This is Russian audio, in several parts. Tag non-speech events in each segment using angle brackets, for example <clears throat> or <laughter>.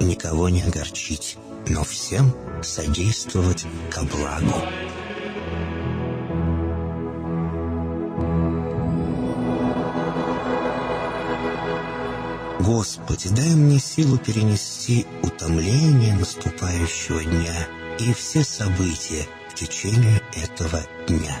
никого не огорчить, но всем содействовать ко благу. Господи, дай мне силу перенести утомление наступающего дня и все события в течение этого дня.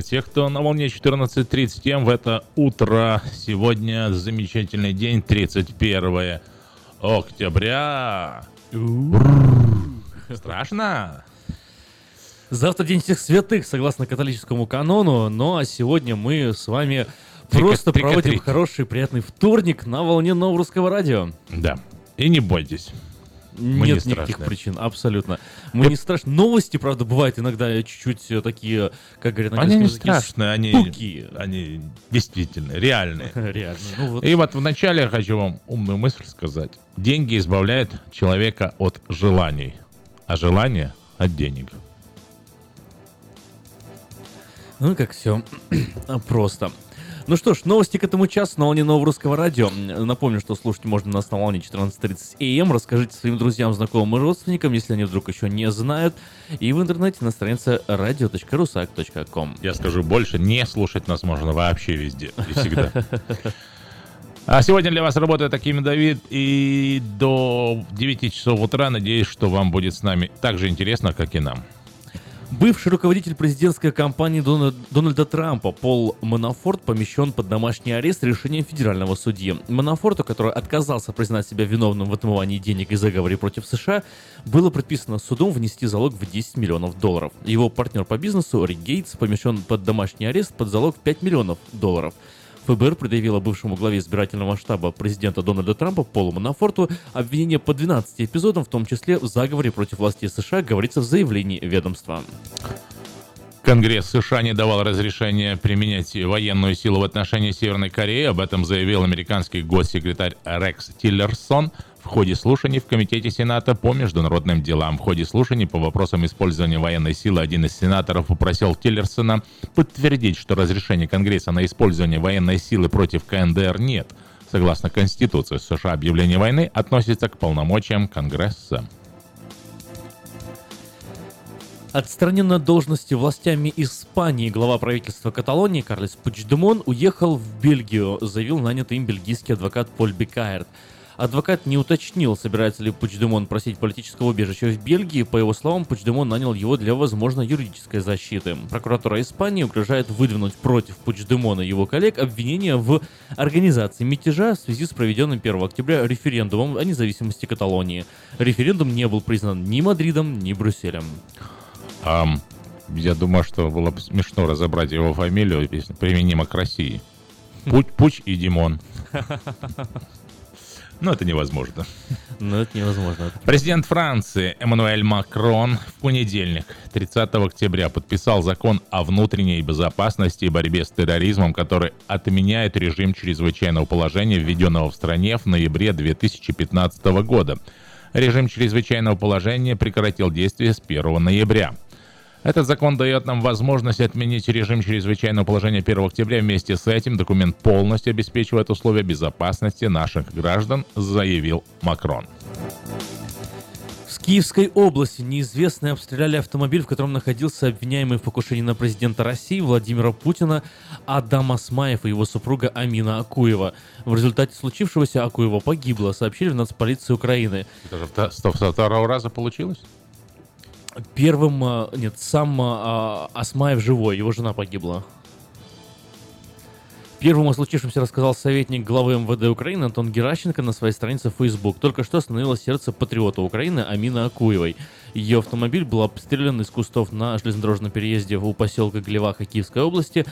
Приветствовать всех, кто на волне 14.30 М в это утро. Сегодня замечательный день, 31 октября. Страшно? Завтра День всех святых, согласно католическому канону, но а сегодня мы с вами просто проводим хороший, приятный вторник на волне нового русского радио. Да. И не бойтесь. Мы не Нет никаких страшные. причин, абсолютно. Мы не страшны. Новости, правда, бывают иногда чуть-чуть э, такие, как говорят на Они не страшные, они, они действительно реальные. <laughs> Реально. Ну вот. И вот вначале я хочу вам умную мысль сказать. Деньги избавляют человека от желаний, а желание от денег. Ну, как все <clears throat> просто. Ну что ж, новости к этому часу на волне нового русского радио. Напомню, что слушать можно нас на волне 14.30 АМ. Расскажите своим друзьям, знакомым и родственникам, если они вдруг еще не знают. И в интернете на странице radio.rusak.com. Я скажу больше, не слушать нас можно вообще везде и всегда. А сегодня для вас работает Аким Давид, и до 9 часов утра надеюсь, что вам будет с нами так же интересно, как и нам. Бывший руководитель президентской кампании Дона- Дональда Трампа Пол Манафорт помещен под домашний арест решением федерального судьи. Манафорту, который отказался признать себя виновным в отмывании денег и заговоре против США, было предписано судом внести залог в 10 миллионов долларов. Его партнер по бизнесу Рик Гейтс помещен под домашний арест под залог в 5 миллионов долларов. ФБР предъявило бывшему главе избирательного штаба президента Дональда Трампа Полу Манафорту обвинение по 12 эпизодам, в том числе в заговоре против властей США, говорится в заявлении ведомства. Конгресс США не давал разрешения применять военную силу в отношении Северной Кореи. Об этом заявил американский госсекретарь Рекс Тиллерсон в ходе слушаний в Комитете Сената по международным делам. В ходе слушаний по вопросам использования военной силы один из сенаторов попросил Тиллерсона подтвердить, что разрешения Конгресса на использование военной силы против КНДР нет. Согласно Конституции США, объявление войны относится к полномочиям Конгресса. Отстраненный от должности властями Испании глава правительства Каталонии Карлес Пучдемон уехал в Бельгию, заявил нанятый им бельгийский адвокат Поль Бекаерт. Адвокат не уточнил, собирается ли Пучдемон просить политического убежища в Бельгии. По его словам, Пучдемон нанял его для, возможно, юридической защиты. Прокуратура Испании угрожает выдвинуть против Пучдемона и его коллег обвинения в организации мятежа в связи с проведенным 1 октября референдумом о независимости Каталонии. Референдум не был признан ни Мадридом, ни Брюсселем. Ам, я думаю, что было бы смешно разобрать его фамилию, если применимо к России. Пуч, Пуч и Димон. <laughs> Но это невозможно. Но это невозможно. Президент Франции Эммануэль Макрон в понедельник, 30 октября, подписал закон о внутренней безопасности и борьбе с терроризмом, который отменяет режим чрезвычайного положения, введенного в стране в ноябре 2015 года. Режим чрезвычайного положения прекратил действие с 1 ноября. Этот закон дает нам возможность отменить режим чрезвычайного положения 1 октября. Вместе с этим документ полностью обеспечивает условия безопасности наших граждан, заявил Макрон. В Киевской области неизвестные обстреляли автомобиль, в котором находился обвиняемый в покушении на президента России Владимира Путина Адам Асмаев и его супруга Амина Акуева. В результате случившегося Акуева погибла, сообщили в нацполиции Украины. Это же второго раза получилось? Первым, а, нет, сам а, Асмаев живой, его жена погибла. Первым о случившемся рассказал советник главы МВД Украины Антон Геращенко на своей странице в Facebook. Только что остановилось сердце патриота Украины Амина Акуевой. Ее автомобиль был обстрелян из кустов на железнодорожном переезде у поселка Глеваха Киевской области.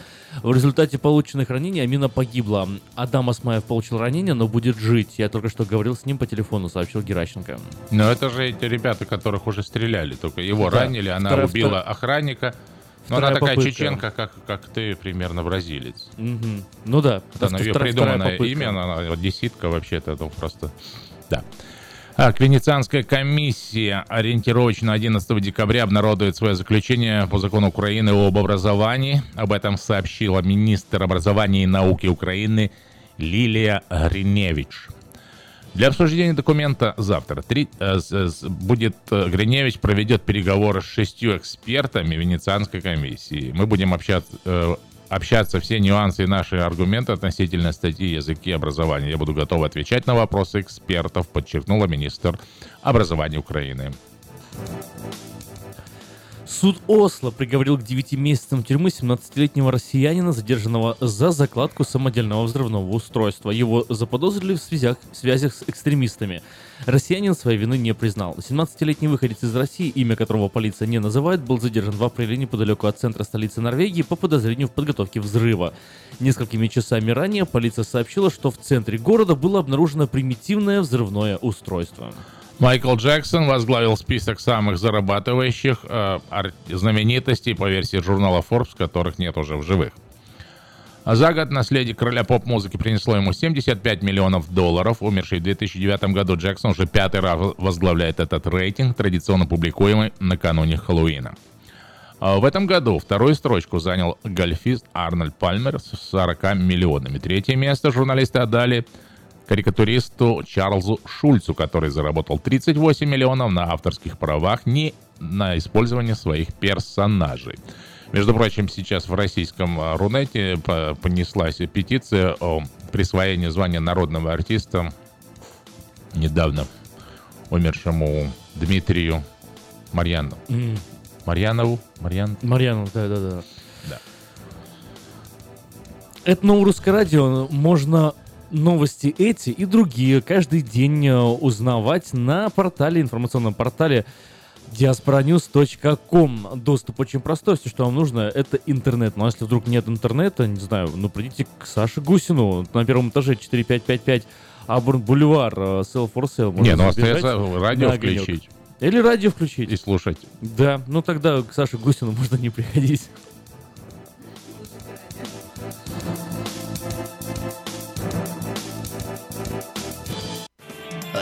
В результате полученных ранений Амина погибла. Адам Асмаев получил ранение, но будет жить. Я только что говорил с ним по телефону, сообщил Геращенко. Но это же эти ребята, которых уже стреляли, только его Да. ранили, она Вторая- убила охранника. Вторая она такая попытка. чеченка, как, как ты, примерно бразилец. Мгм. Ну да. Это она, ее придуманное имя, она одесситка вообще-то, ну просто, да. Так, Венецианская комиссия ориентировочно 11 декабря обнародует свое заключение по закону Украины об образовании. Об этом сообщила министр образования и науки Украины Лилия Гриневич. Для обсуждения документа завтра три- э, с- будет э, Гриневич проведет переговоры с шестью экспертами Венецианской комиссии. Мы будем общаться, э, общаться все нюансы и наши аргументы относительно статьи языки образования. Я буду готов отвечать на вопросы экспертов, подчеркнула министр образования Украины. Суд Осло приговорил к 9 месяцам тюрьмы 17-летнего россиянина, задержанного за закладку самодельного взрывного устройства. Его заподозрили в связях, связях с экстремистами. Россиянин своей вины не признал. 17-летний выходец из России, имя которого полиция не называет, был задержан в апреле неподалеку от центра столицы Норвегии по подозрению в подготовке взрыва. Несколькими часами ранее полиция сообщила, что в центре города было обнаружено примитивное взрывное устройство. Майкл Джексон возглавил список самых зарабатывающих э, знаменитостей по версии журнала Forbes, которых нет уже в живых. За год наследие короля поп-музыки принесло ему 75 миллионов долларов. Умерший в 2009 году Джексон уже пятый раз возглавляет этот рейтинг, традиционно публикуемый накануне Хэллоуина. А В этом году вторую строчку занял гольфист Арнольд Пальмер с 40 миллионами. Третье место журналисты отдали карикатуристу Чарльзу Шульцу, который заработал 38 миллионов на авторских правах не на использование своих персонажей. Между прочим, сейчас в российском а, Рунете по- понеслась петиция о присвоении звания народного артиста недавно умершему Дмитрию Марьяну. М, Марьянову. Марьян. Марьяну, да-да-да. Да. Это Новорусское радио. Можно новости эти и другие каждый день э, узнавать на портале, информационном портале diasporanews.com. Доступ очень простой, все, что вам нужно, это интернет. Но если вдруг нет интернета, не знаю, ну придите к Саше Гусину на первом этаже 4555 Абурн Бульвар, Sell for Sale. Не, ну остается радио включить Или радио включить. и слушать. Да, ну тогда к Саше Гусину можно не приходить.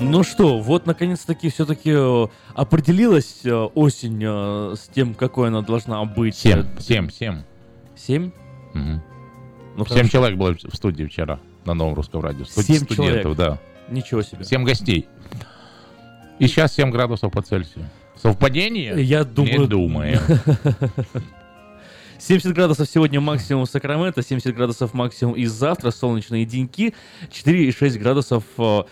Ну что, вот наконец-таки все-таки определилась э, осень э, с тем, какой она должна быть. Семь, семь, семь. Семь? Мгм. Ну, Семь хорошо. человек было в студии вчера на Новом Русском радио. Студ- Семь студентов, человек? да. Ничего себе. Семь гостей. И сейчас 7 градусов по Цельсию. Совпадение? Я думаю- Не думаю. 70 <laughs> градусов сегодня максимум Сакраменто, 70 градусов максимум и завтра, солнечные деньки, 4,6 градусов, э,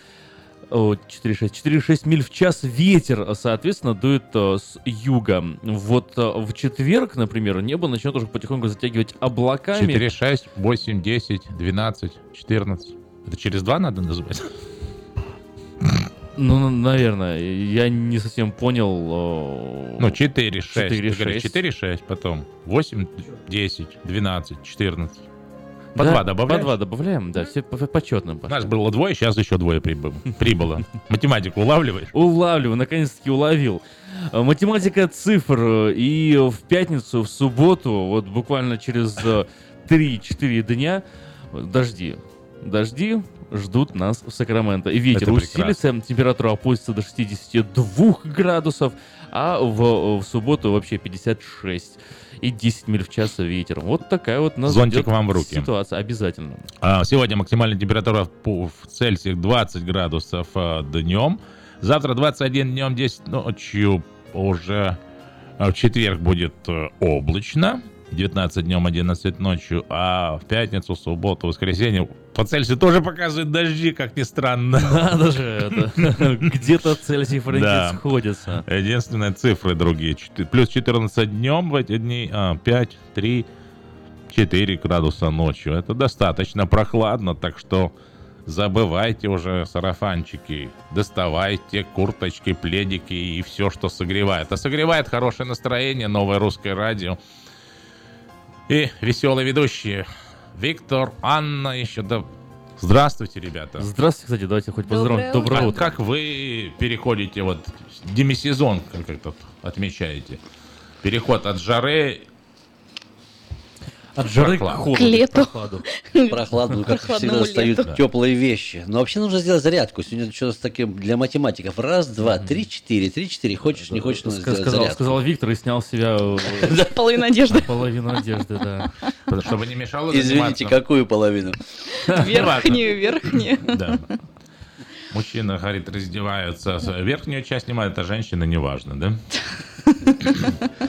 4,6, 4,6 миль в час ветер, соответственно, дует э, с юга. Вот э, в четверг, например, небо начнет уже потихоньку затягивать облаками. 4, 6, 8, 10, 12, 14. Это через 2 надо называть? Ну, наверное, я не совсем понял. э, Ну, 4, 6. 4, 4, 6. 4, 6, потом 8, 10, 12, 14. По да, два добавляешь? По два добавляем, да, все по- по- почетным У пошли. нас было двое, сейчас еще двое прибыло. прибыло. Математику улавливаешь? Улавливаю, наконец-таки уловил. Э, Математика цифр. э, И в пятницу, в субботу, вот буквально через э, 3-4 дня, э, дожди. Дожди ждут нас в Сакраменто. И ветер усилится, температура опустится до 62 градусов, а в, в субботу вообще 56 и 10 миль в час ветер. Вот такая вот нас Зонтик вам в руки. ситуация. Обязательно. А, Сегодня максимальная температура в Цельсиях 20 градусов а, днем. Завтра 21 днем, 10 ночью уже а, в четверг будет э, облачно. 19 днем, 11 ночью, а в пятницу, субботу, воскресенье по Цельсию тоже показывает дожди, как ни странно. <laughs> Надо же это. <laughs> Где-то Цельсий и Фаренгейт Да. сходятся. Единственное, цифры другие. Плюс 14 днем в эти дни, а, 5, 3, 4 градуса ночью. Это достаточно прохладно, так что забывайте уже сарафанчики, доставайте курточки, пледики и все, что согревает. А согревает хорошее настроение, новое русское радио. И веселые ведущие. Виктор, Анна еще да... Здравствуйте, ребята. Здравствуйте, кстати, давайте хоть поздравим. Доброе Доброе А утро. как вы переходите, вот, демисезон, как это отмечаете? Переход от жары... От жары к холоду. К лету. прохладу. Прохладно, ну, как всегда достают теплые вещи. Но вообще нужно сделать зарядку. Сегодня что-то с таким для математиков. Раз, два, три, четыре. Три, четыре. Хочешь, не хочешь, нужно сделать Сказал, зарядку. сказал Виктор и снял с себя э, <laughs> Половина одежды. <laughs> половину одежды, да. Чтобы не мешало Извините, какую половину? Верхнюю, верхнюю. Да. Мужчина, говорит, раздеваются. Верхнюю часть снимают, а женщина неважно, да? <laughs>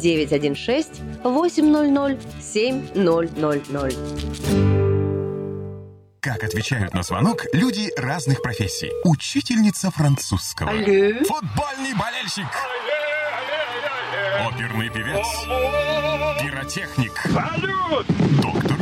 916 800 7000. Как отвечают на звонок люди разных профессий. Учительница французского. Алле. Футбольный болельщик. Оперный певец. Пиротехник. Салют! Доктор.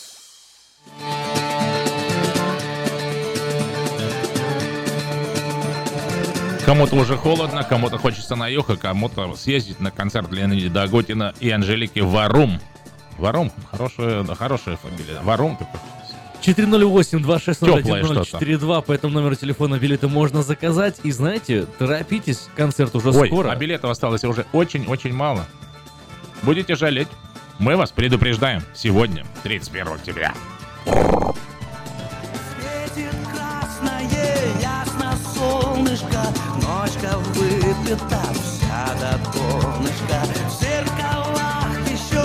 Кому-то уже холодно, кому-то хочется на юг, а кому-то съездить на концерт Леонида Дагутина и Анжелики Варум. Варум? Хорошая, да, хорошая фамилия. Варум такой. 408-260-1042, по этому номеру телефона билеты можно заказать. И знаете, торопитесь, концерт уже Ой, скоро. а билетов осталось уже очень-очень мало. Будете жалеть. Мы вас предупреждаем. Сегодня, 31 октября. Светит красное, ясно солнышко, Ночка выпита вся до донышка. В зеркалах еще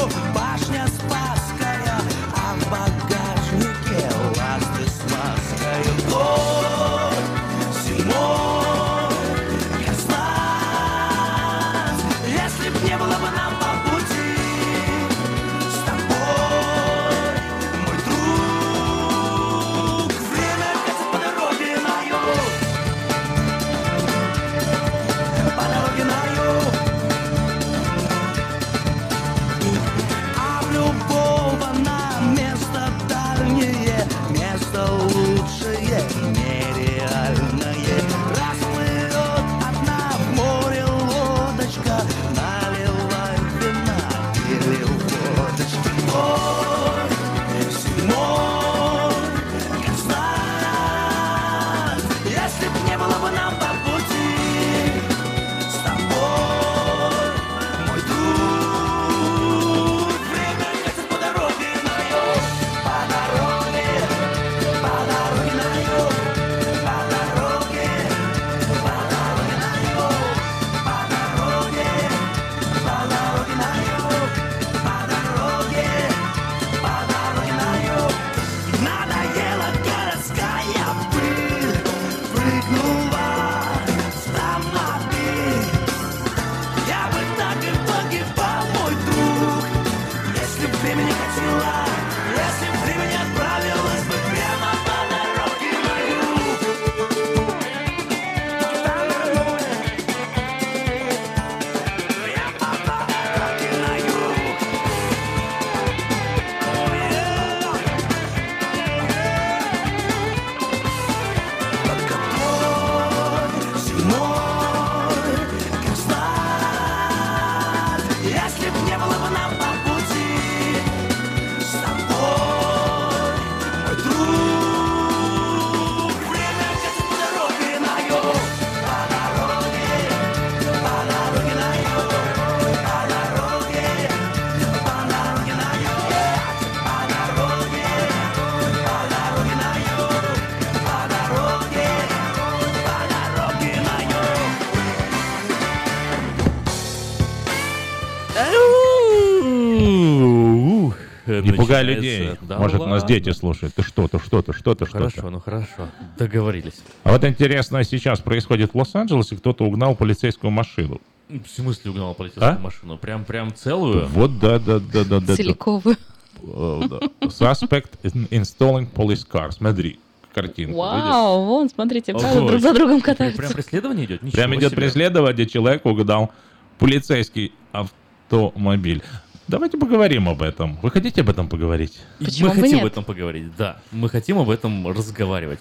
Не пугай людей. Да Может, ну нас ладно. дети слушают. Ты что, ты что, ты что, ты что Хорошо, ну хорошо. Договорились. А вот интересно, сейчас происходит в Лос-Анджелесе, кто-то угнал полицейскую машину. В смысле угнал полицейскую А? машину? Прям, прям целую? Вот, да, да, да, да, да. Целиковую. Э. Suspect in installing police car. Смотри, картинку. Вау, вон, смотрите, правда, друг за другом Прям катаются. преследование идет? Ничего Прям идет себе. преследование, человек угнал полицейский автомобиль. Давайте поговорим об этом. Вы хотите об этом поговорить? И Почему мы бы хотим нет? об этом поговорить, да. Мы хотим об этом разговаривать.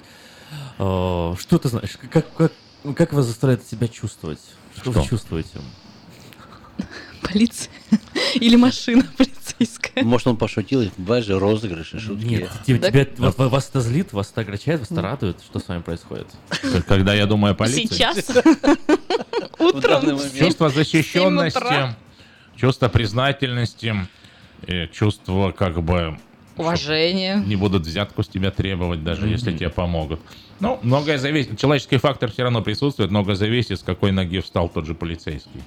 Э, Что ты знаешь? Как, как, как вас заставляет себя чувствовать? Что, вы Что? чувствуете? Полиция. <laughs> Или машина полицейская. Может, он пошутил, бывают же розыгрыши, шутки. Нет, тебя, вот ва- вас это злит, вас это огорчает, вас это радует? Что с вами происходит? Когда я думаю о полиции. Сейчас. <laughs> Утром. Чувство утра. защищенности, чувство признательности, э, чувство как бы Уважение. не будут взятку с тебя требовать, даже если тебе помогут. Ну, многое зависит. Человеческий фактор все равно присутствует, многое зависит, с какой ноги встал тот же полицейский.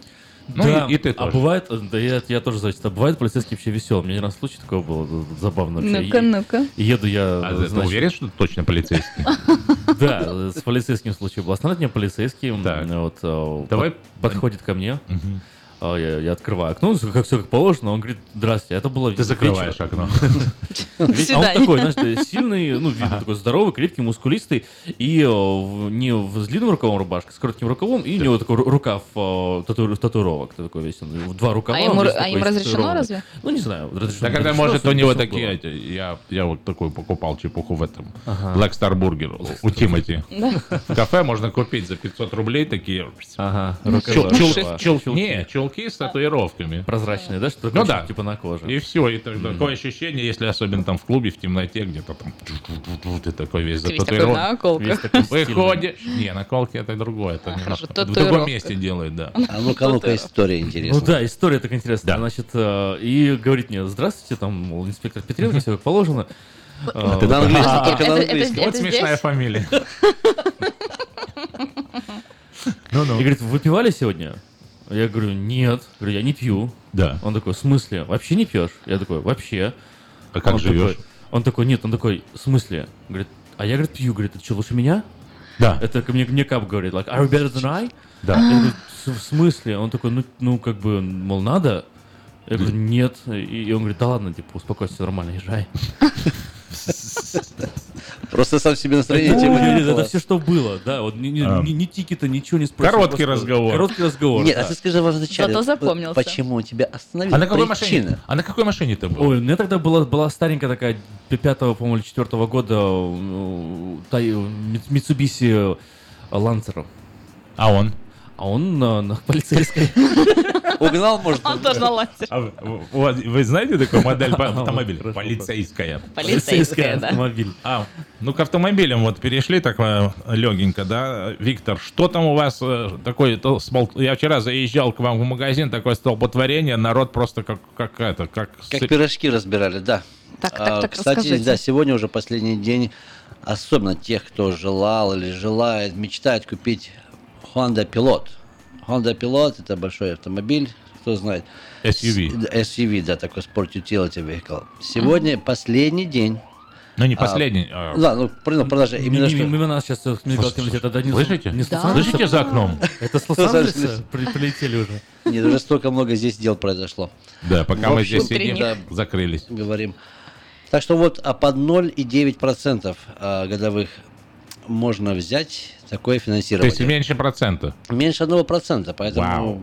Ну Да, и, и ты а тоже. бывает, э, да я, я тоже зависит, а бывает полицейский вообще веселый. У меня не раз случай такой был, э, забавно. Ну-ка, ну-ка. Еду я, А ты значит, уверен, что ты точно полицейский? <laughs> Да, с полицейским случай был. Остановит меня полицейский, вот, э, Давай- под- подходит ко мне, а, я, я открываю окно, как все как положено, он говорит, здрасте, это было Ты закрываешь окно. А он такой, знаешь, сильный, ну, видно, такой здоровый, крепкий, мускулистый, и э, не в, с длинным рукавом рубашка, с коротким рукавом, и у него такой ру- рукав э, тату- татуировок, такой весь, в два рукава. А а им разрешено разве? Ну, не знаю. разрешено, Да когда, может, у него такие, я, я вот такой покупал чепуху в этом. Black Star Burger у Тимати. Кафе можно купить за 500 рублей такие Ага, чул- Чулки. с татуировками. Прозрачные, да, что Ну да. типа на коже. И все, и так- такое ощущение, если особенно там в клубе, в темноте, где-то там, ты такой весь Ты весь такой зататуирован. Весь такой. Выходишь. Не, наколки это другое. Это немножко в другом месте делают, да. <laughs> А ну-ка, ну-ка, история Ну интересная. да, история так интересная. Да. Значит, э, и говорит мне, здравствуйте, там, мол, инспектор Петренко, все как положено. А ты на английском, А, только на это- это- английском. Вот смешная фамилия. <laughs> И говорит, вы выпивали сегодня? Я говорю, нет. Говорю, я не пью. Да. Он такой, в смысле? Вообще не пьешь? Я такой, вообще. А как он живешь? Такой, он такой, нет, он такой, в смысле? Говорит, а я, говорит, пью. Говорит, это что, лучше меня? Да. Это ко мне, мне Кап говорит, like, are you better than I? Да. Я говорю, «В- смысле? Он такой, ну, ну, как бы, мол, надо? Я говорю, нет. И, и он говорит, да ладно, типа, успокойся, нормально, езжай. <laughs> Просто сам себе настроение Ну, типа, это, все, что было, да, вот ни, ни, А. ни- ни тикета, ничего не спросил. Короткий просто разговор. Короткий разговор, Нет, да. а ты скажи в начале, Зато запомнился. почему тебя остановил? А на какой машине? А на какой машине ты был? Ой, у меня тогда была, была старенькая такая, пятого, по-моему, или четвертого года, э, Тай- Мит- Mitsubishi Lancer. А он? А он на, на полицейской. <laughs> Угнал, может, Он тоже на лазер. А вы, у вас- вы знаете такую модель <laughs> автомобиля? Полицейская. Полицейская, да. автомобиль. А, ну к автомобилям вот перешли так легенько, да, Виктор, что там у вас э, такое, я вчера заезжал к вам в магазин, такое столпотворение, народ просто как, как это, как... Как пирожки разбирали, да. Так, так, А, так, Кстати, расскажите. да, сегодня уже последний день, особенно тех, кто желал или желает, мечтает купить Honda Pilot. Honda Pilot это большой автомобиль, кто знает. SUV. SUV, да, такой Sport Utility Vehicle. Сегодня последний день. Ну, не А, последний. а, Да, ну, ну, продолжай. Именно Мимо что... мимо нас сейчас э, это один... Слышите? Не Да. Слышите за окном? Это с при- прилетели уже. Нет, уже столько много здесь дел произошло. Да, пока мы здесь сидим, закрылись. говорим. Так что вот а под 0,9% а, годовых можно взять такое То финансирование. есть меньше процента. Меньше 1%, поэтому Вау.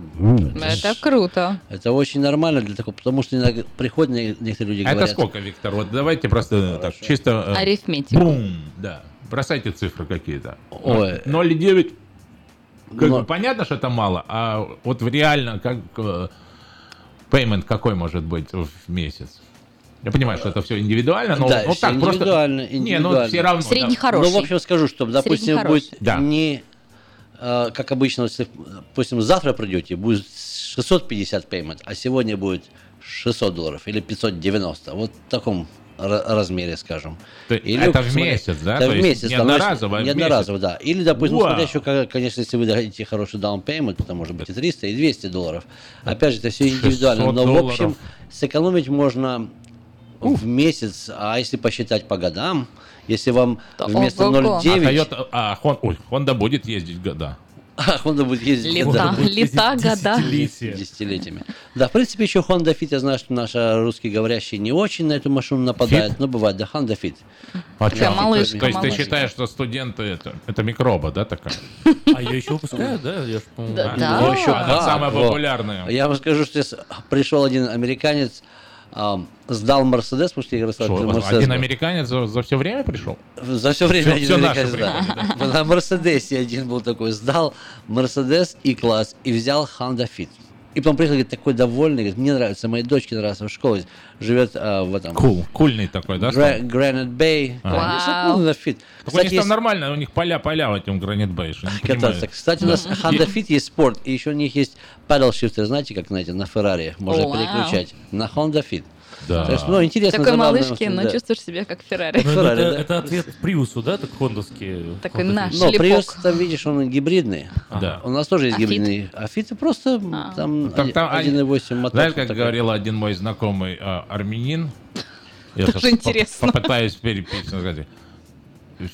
Это круто. это очень нормально для такого, потому что иногда приходят не- некоторые люди А это говорят, сколько, Виктор? Вот давайте просто так, чисто... э, Арифметика. Бум! Да. Бросайте цифры какие-то. Ой. 0,9. Как Но- понятно, что это мало, а вот в реально как э, payment какой может быть в месяц? Я понимаю, что это все индивидуально, но Да, ну, всё так просто... индивидуально, Не, ну индивидуально. все равно. Средний да. хороший. Ну, в общем, скажу, что, допустим, будет Да. не, э, как обычно, если, допустим, завтра придете, будет 650 payment, а сегодня будет 600 долларов или 590. Вот в таком ра- размере, скажем. То- это в месяц, да? Это То в месяц. не одноразово, Не одноразово, да. Или, допустим, смотря еще, конечно, если вы дадите хороший down payment, это может быть и 300, и 200 долларов. Опять же, это все 600 индивидуально. Но, в долларов. общем, сэкономить можно в месяц, а если посчитать по годам, если вам То вместо ого-го. 0,9... А, а Хон- ой, Honda будет ездить года. <laughs> А, Honda будет ездить Лета, года. лета, года. Десятилетиями. Да, в принципе, еще Honda Fit, я знаю, что наши русские не очень на эту машину нападают, но бывает, да, Honda Fit. А Такая малышка, То есть ты малышка. считаешь, что студенты это, это микроба, да, такая? А ее еще выпускают, да? Я ж, Да, да. еще Она как, самая популярная. Я вам скажу, что пришел один американец, ам, сдал Мерседес, потому что я Что, рассказывал, один американец за, за все время пришел? За все время Всё- один наши американец, да. На Мерседесе один был такой, сдал Мерседес и класс и взял Honda Fit. И потом приехал, говорит, такой довольный, говорит, мне нравится, моей дочке нравится в школе, живет а, в этом... Кул, кульный такой, да? Гра-. Ага. Конечно, Вау. Так у Кстати, них есть там нормально, у них поля-поля в этом Гранит Бэй. кататься. Кстати, у нас Honda Fit есть спорт, и еще у них есть paddle shifter, знаете, как, знаете, на Феррари можно переключать. На Honda Fit. Да. Есть, ну, интересно, Такой забавно, малышки, да. но чувствуешь себя как Феррари. Ну, Феррари, это, да. это ответ Приусу, да, так хондовский? Такой наш. Но шлепок. Prius, там, видишь, он гибридный. Да. У нас тоже есть А Fit? гибридный. А Fit просто А. там, Так там они- 1.8 мотор. Знаешь, как такой. говорил один мой знакомый а, армянин? <laughs> Я Тоже интересно. Попытаюсь переписать. сказать.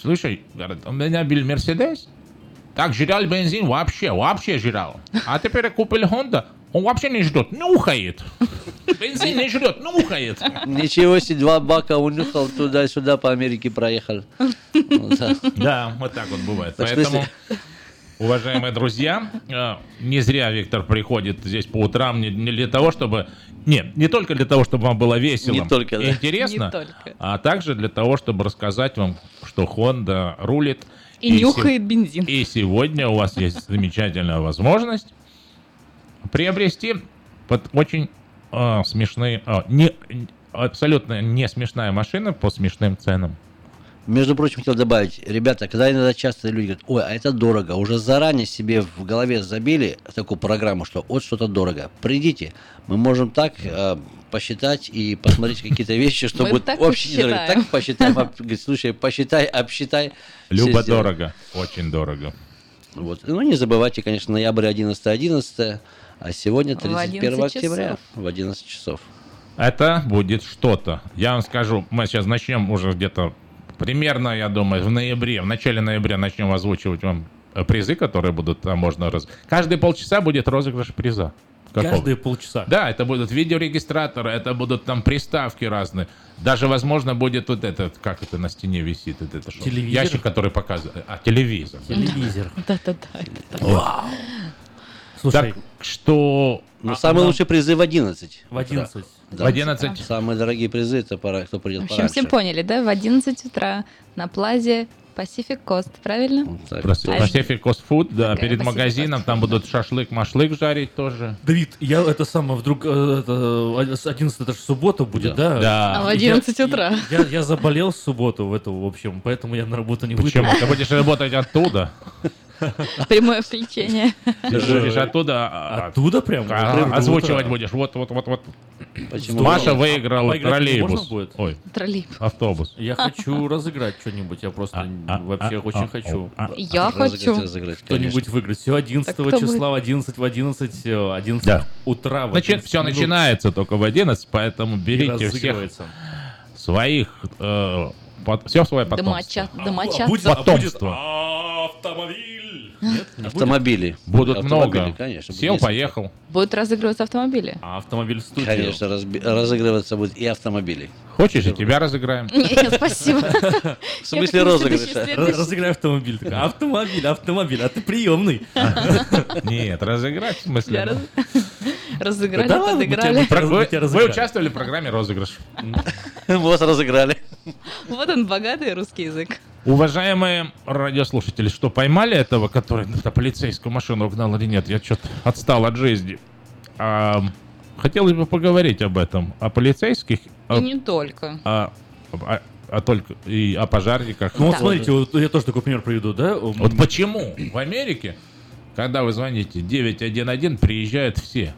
Слушай, говорит, у меня был Мерседес, так жрал бензин вообще, вообще жрал. А теперь купил Honda, он вообще не ждет, нюхает. <laughs> Бензин не жрет, нюхает. Ничего себе, два бака унюхал туда-сюда по Америке проехал. Да. Вот так вот бывает. Поэтому, уважаемые друзья, э, не зря Виктор приходит здесь по утрам не, для того, чтобы... Не, не только для того, чтобы вам было весело Не только, и да. интересно, Не только. а также для того, чтобы рассказать вам, что Honda рулит. И се- нюхает бензин. И сегодня у вас есть замечательная возможность приобрести под очень э, смешные, э, не, абсолютно не смешная машина по смешным ценам. Между прочим, хотел добавить, ребята, когда иногда часто люди говорят, ой, а это дорого, уже заранее себе в голове забили такую программу, что вот что-то дорого. Придите, мы можем так э, посчитать и посмотреть какие-то вещи, что будет так вообще недорого. посчитаем. Так посчитаем, слушай, посчитай, обсчитай. Любо сделаем». дорого, очень дорого. Вот. Ну, не забывайте, конечно, ноябрь 11-11, а сегодня В 31 11 октября часов. в 11 часов. Это будет что-то. Я вам скажу, мы сейчас начнем уже где-то примерно, я думаю, в ноябре, в начале ноября начнем озвучивать вам э, призы, которые будут там можно раз... Каждые полчаса будет розыгрыш приза. Какого? Каждые полчаса. Да, это будут видеорегистраторы, это будут там приставки разные. Даже, возможно, будет вот этот, как это на стене висит, вот это что? Телевизор? Ящик, который показывает. А, телевизор. Телевизор. Да-да-да. Слушай, Так что... Но а, самые нам лучшие призы в 11. в 11. В 11 Самые дорогие призы, это пора, кто придет В общем, пораньше. все поняли, да? В 11 утра на плазе Pacific Coast, правильно? А Pacific Coast Food, да, Такая перед Pacific магазином, Coast там будут шашлык-машлык жарить тоже. Давид, я это самое, вдруг э, это, с 11 это же суббота будет, да? Да. А в 11 Я- утра. Я, я заболел в субботу в эту, в общем, поэтому я на работу не выйду. Почему? Ты будешь работать оттуда. <laughs> <laughs> Прямое включение. Ты будешь оттуда а, Оттуда прям? озвучивать будешь. Вот, вот, вот, вот. Маша выиграла троллейбус. Ой, Троллейб. автобус. Я хочу разыграть что-нибудь, я просто вообще очень хочу. Я хочу. разыграть, Что-нибудь конечно. выиграть. Все 11 Так кто числа в 11 в 11, э, 11 Да. утра. Значит, 11 все начинается только в 11, поэтому берите всех разыгрывается. Своих, все свое потомство. Домоча... А Домочадцы. будет, будет Потомство. автомобиль. Нет, не будет? Автомобили. Будут Автомобили, много. конечно. Сел, будет поехал. Будут разыгрываться автомобили? А автомобиль в студию. Конечно, разби- разыгрываться будет и автомобили. Хочешь, и тебя разыграем. <laughs> Нет, спасибо. В смысле розыгрыша? Раз- Разыграй автомобиль. Автомобиль, автомобиль, а ты приемный. <laughs> Нет, разыграть в смысле. раз- Разыграли, подыграли. Вы, участвовали в программе розыгрыш. Вот разыграли. Вот он, богатый русский язык. Уважаемые радиослушатели, что поймали этого, который на полицейскую машину угнал или нет? Я что-то отстал от жизни. А, хотелось бы поговорить об этом. О полицейских, И о, не только. о- о- о только и о пожарниках. Ну вот Да. смотрите, вот я тоже такой пример приведу, да? Вот почему в Америке, когда вы звоните 911, приезжают все.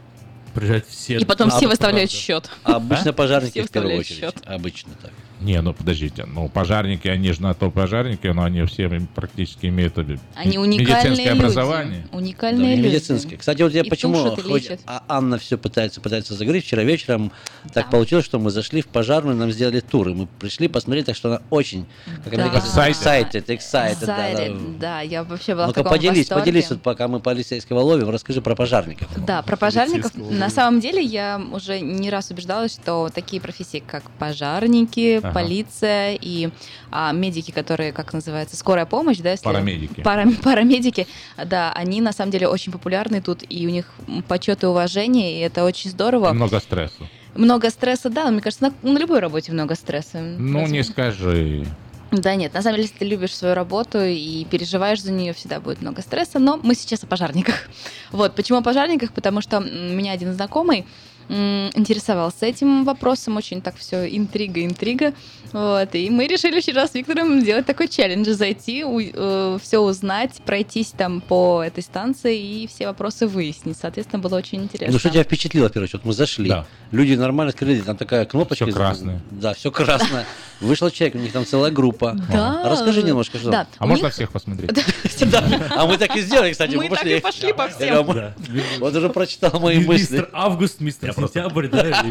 Приезжают все. И потом А, все выставляют правда. счет. А обычно пожарники Все в первую очередь. счет. Обычно так. Не, ну подождите, ну пожарники, они же на то пожарники, но они все практически имеют э, Они медицинское люди. образование. Уникальные не люди. медицинские. Кстати, вот я И почему лечат. а Анна все пытается, пытается заговорить. Вчера вечером так получилось, что мы зашли в пожарную, нам сделали тур, и мы пришли посмотреть, так что она очень, как Да. американцы, excited, excited, да, да. Excited, да, я вообще была в Ну-ка таком поделись, восторге. поделись, вот пока мы полицейского ловим, расскажи про пожарников. Да, про пожарников. На самом деле я уже не раз убеждалась, что такие профессии, как пожарники, Ага. полиция и а, медики, которые, как называется, скорая помощь, да? если- Парамедики. Пара- <laughs> парамедики, да, они на самом деле очень популярны тут, и у них почет и уважение, и это очень здорово. И много стресса. Много стресса, да, мне кажется, на, на любой работе много стресса. Ну, не скажи. Да нет, на самом деле, если ты любишь свою работу и переживаешь за нее, всегда будет много стресса. Но мы сейчас о пожарниках. <laughs> Вот, почему о пожарниках? Потому что м, меня один знакомый интересовался этим вопросом, очень так все интрига, интрига. Вот, и мы решили вчера с Виктором сделать такой челлендж, зайти, все узнать, пройтись там по этой станции и все вопросы выяснить. Соответственно, было очень интересно. Ну что тебя впечатлило, первое, вот мы зашли, Да. люди нормально открыли, там такая кнопочка. Всё красное. Да, все красное. Вышел человек, у них там целая группа. Да. Расскажи немножко, что. Да. А У можно них- всех посмотреть? <laughs> Да. А мы так и сделали, кстати. Мы так и пошли по всем. Вот уже прочитал мои мысли. Мистер Август, мистер Сентябрь, да.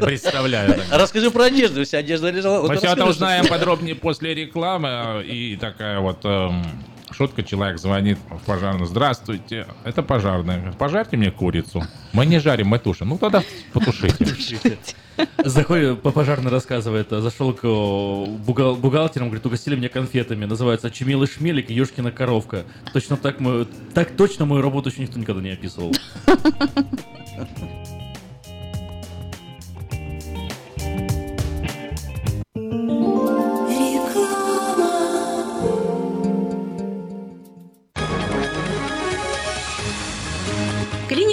Представляю. А Расскажи про одежду, вся одежда лежала. Вот Мы все это узнаем подробнее после рекламы. э, И такая вот эм, шутка. Человек звонит в пожарную. Здравствуйте, это пожарная. Пожарьте мне курицу. Мы не жарим, мы тушим. Ну тогда потушите. Заходит, по пожарно рассказывает, зашел к о, бухгал- бухгалтерам, говорит, угостили меня конфетами, называется «Чемилый шмелик и Ёшкина коровка». Точно так, мою, так точно мою работу еще никто никогда не описывал.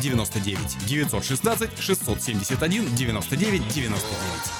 99 916 671 99 99.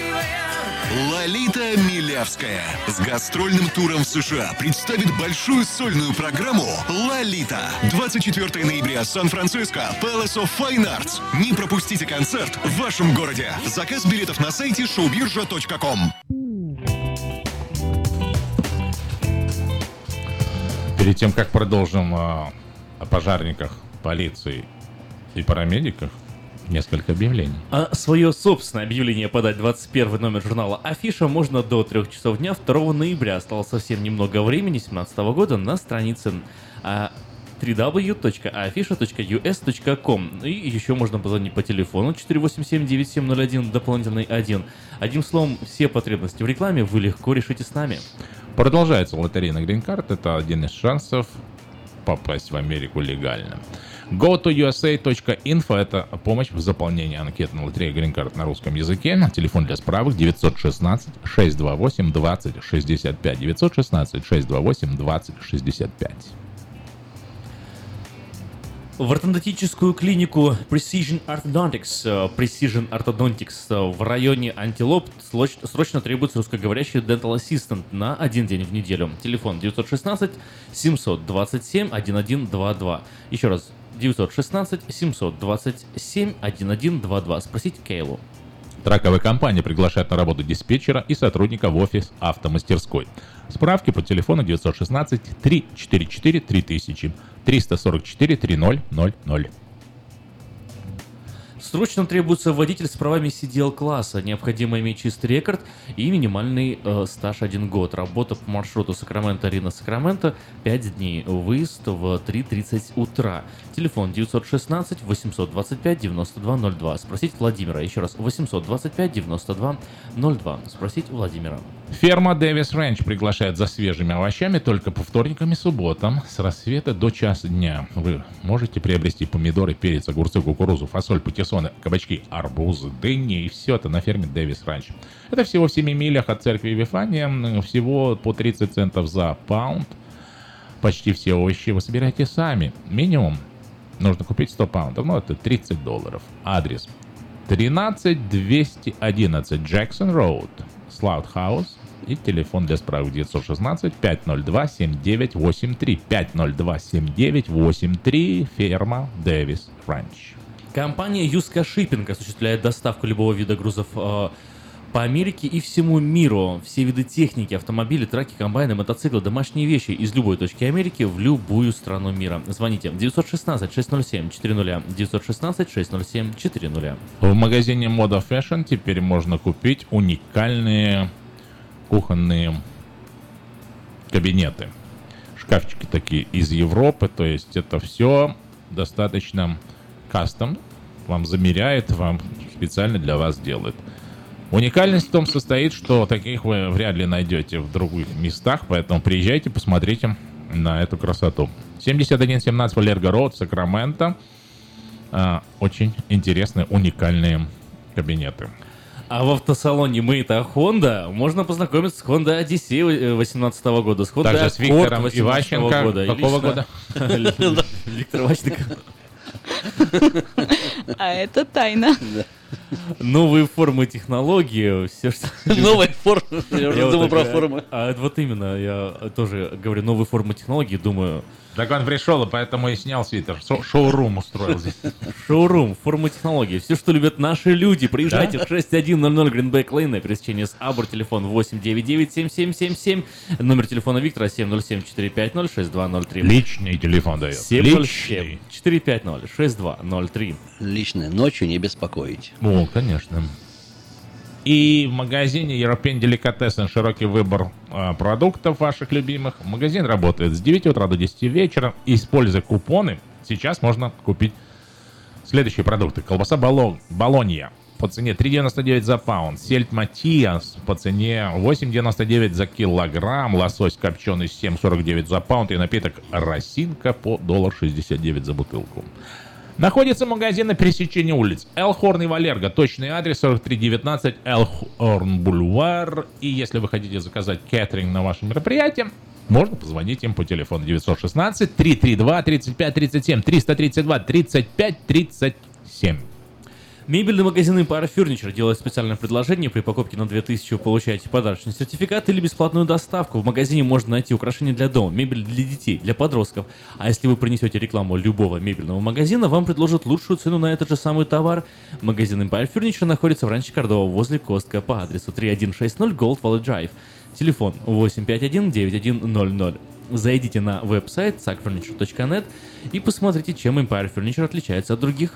Лолита Милявская с гастрольным туром в США представит большую сольную программу «Лолита». 24 ноября, Сан-Франциско, Palace of Fine Arts. Не пропустите концерт в вашем городе. Заказ билетов на сайте showbirja.com. Перед тем, как продолжим э, о пожарниках, полиции и парамедиках несколько объявлений. А свое собственное объявление подать 21 номер журнала Афиша можно до 3 часов дня 2 ноября. Осталось совсем немного времени, 2017 года, на странице а, www.afisha.us.com И еще можно позвонить по телефону 487-9701, дополнительный 1. Одним словом, все потребности в рекламе вы легко решите с нами. Продолжается лотерея на грин-карт. Это один из шансов попасть в Америку легально. go2usa.info – это помощь в заполнении анкет на лотерею Green Card на русском языке. Телефон для справок 916-628-2065. 916-628-2065. В ортодонтическую клинику Precision Orthodontics, э, Precision Orthodontics э, в районе Антилоп срочно требуется русскоговорящий Dental Assistant на один день в неделю. Телефон 916 727 1122. Еще раз, 916 727 1122. Спросите Кейлу. Траковая компания приглашает на работу диспетчера и сотрудника в офис автомастерской. Справки по телефону 916 344 3000 344 3000. Срочно требуется водитель с правами CDL-класса. Необходимо иметь чистый рекорд и минимальный э, стаж 1 год. Работа по маршруту Сакраменто-Рина-Сакраменто 5 дней. Выезд в 3.30 утра. Телефон 916 825 9202. Спросить Владимира. Еще раз, 825 9202. Спросить Владимира. Ферма Дэвис Рэнч приглашает за свежими овощами только по вторникам и субботам с рассвета до часа дня. Вы можете приобрести помидоры, перец, огурцы, кукурузу, фасоль, патиссоны, кабачки, арбузы, дыни и все это на ферме Дэвис Ранч. Это всего в 7 милях от церкви Вифания, всего по 30 центов за паунд. Почти все овощи вы собираете сами. Минимум нужно купить 100 паундов, ну это 30 долларов. Адрес 13211 Джексон Роуд, Слаут Хаус, и телефон для справок 916 502 7983 502 7983 ферма Дэвис Ранч. Компания Юска Шиппинг осуществляет доставку любого вида грузов э, по Америке и всему миру. Все виды техники, автомобили, траки, комбайны, мотоциклы, домашние вещи из любой точки Америки в любую страну мира. Звоните 916-607-400, 916-607-400. В магазине Moda Fashion теперь можно купить уникальные кухонные кабинеты. Шкафчики такие из Европы, то есть это все достаточно кастом. Вам замеряет, вам специально для вас делает. Уникальность в том состоит, что таких вы вряд ли найдете в других местах, поэтому приезжайте, посмотрите на эту красоту. 7117 Валерго Роуд, Сакраменто. А, Очень интересные, уникальные кабинеты. А в автосалоне Мэйта Honda можно познакомиться с Honda Odyssey 2018 года, с Honda Также с Виктором 18 Иващенко. года. Какого лично- <laughs> Виктор Иващенко. А это тайна. Новые формы технологии, все что... <laughs> Новые формы. Я уже вот думал про формы. А вот именно, я тоже говорю, новые формы технологий, думаю... Так он пришел, и поэтому и снял свитер. Шо- Шоурум устроил здесь. <laughs> Шоурум, формы технологий, все, что любят наши люди. Приезжайте в 6100 Greenback Lane на пересечении с Абур, телефон 899-7777, номер телефона Виктора 707-450-6203. Личный телефон дает. 707 450 6203. Личное. Ночью не беспокоить. О, конечно. И в магазине European Delicatessen широкий выбор а, продуктов ваших любимых. Магазин работает с 9 утра до 10 вечера. Используя купоны, сейчас можно купить следующие продукты. Колбаса Боло- Болонья по цене 3,99 за паунд. Сельдь Матиас по цене 8,99 за килограмм. Лосось копченый 7,49 за паунд. И напиток Росинка по доллар 69 за бутылку. Находится магазин на пересечении улиц Элхорн и Валерго. Точный адрес 4319 Элхорн Бульвар. И если вы хотите заказать кеттеринг на ваше мероприятие, можно позвонить им по телефону 916 332 35 37 332 35 37. Мебельный магазин Empire Furniture делает специальное предложение. При покупке на 2000 вы получаете подарочный сертификат или бесплатную доставку. В магазине можно найти украшения для дома, мебель для детей, для подростков. А если вы принесете рекламу любого мебельного магазина, вам предложат лучшую цену на этот же самый товар. Магазин Empire Furniture находится в Ранче Кордова возле Костка по адресу 3160 Gold Valley Drive. Телефон 851-9100. зайдите на веб-сайт sackfurniture.net и посмотрите, чем Empire Furniture отличается от других.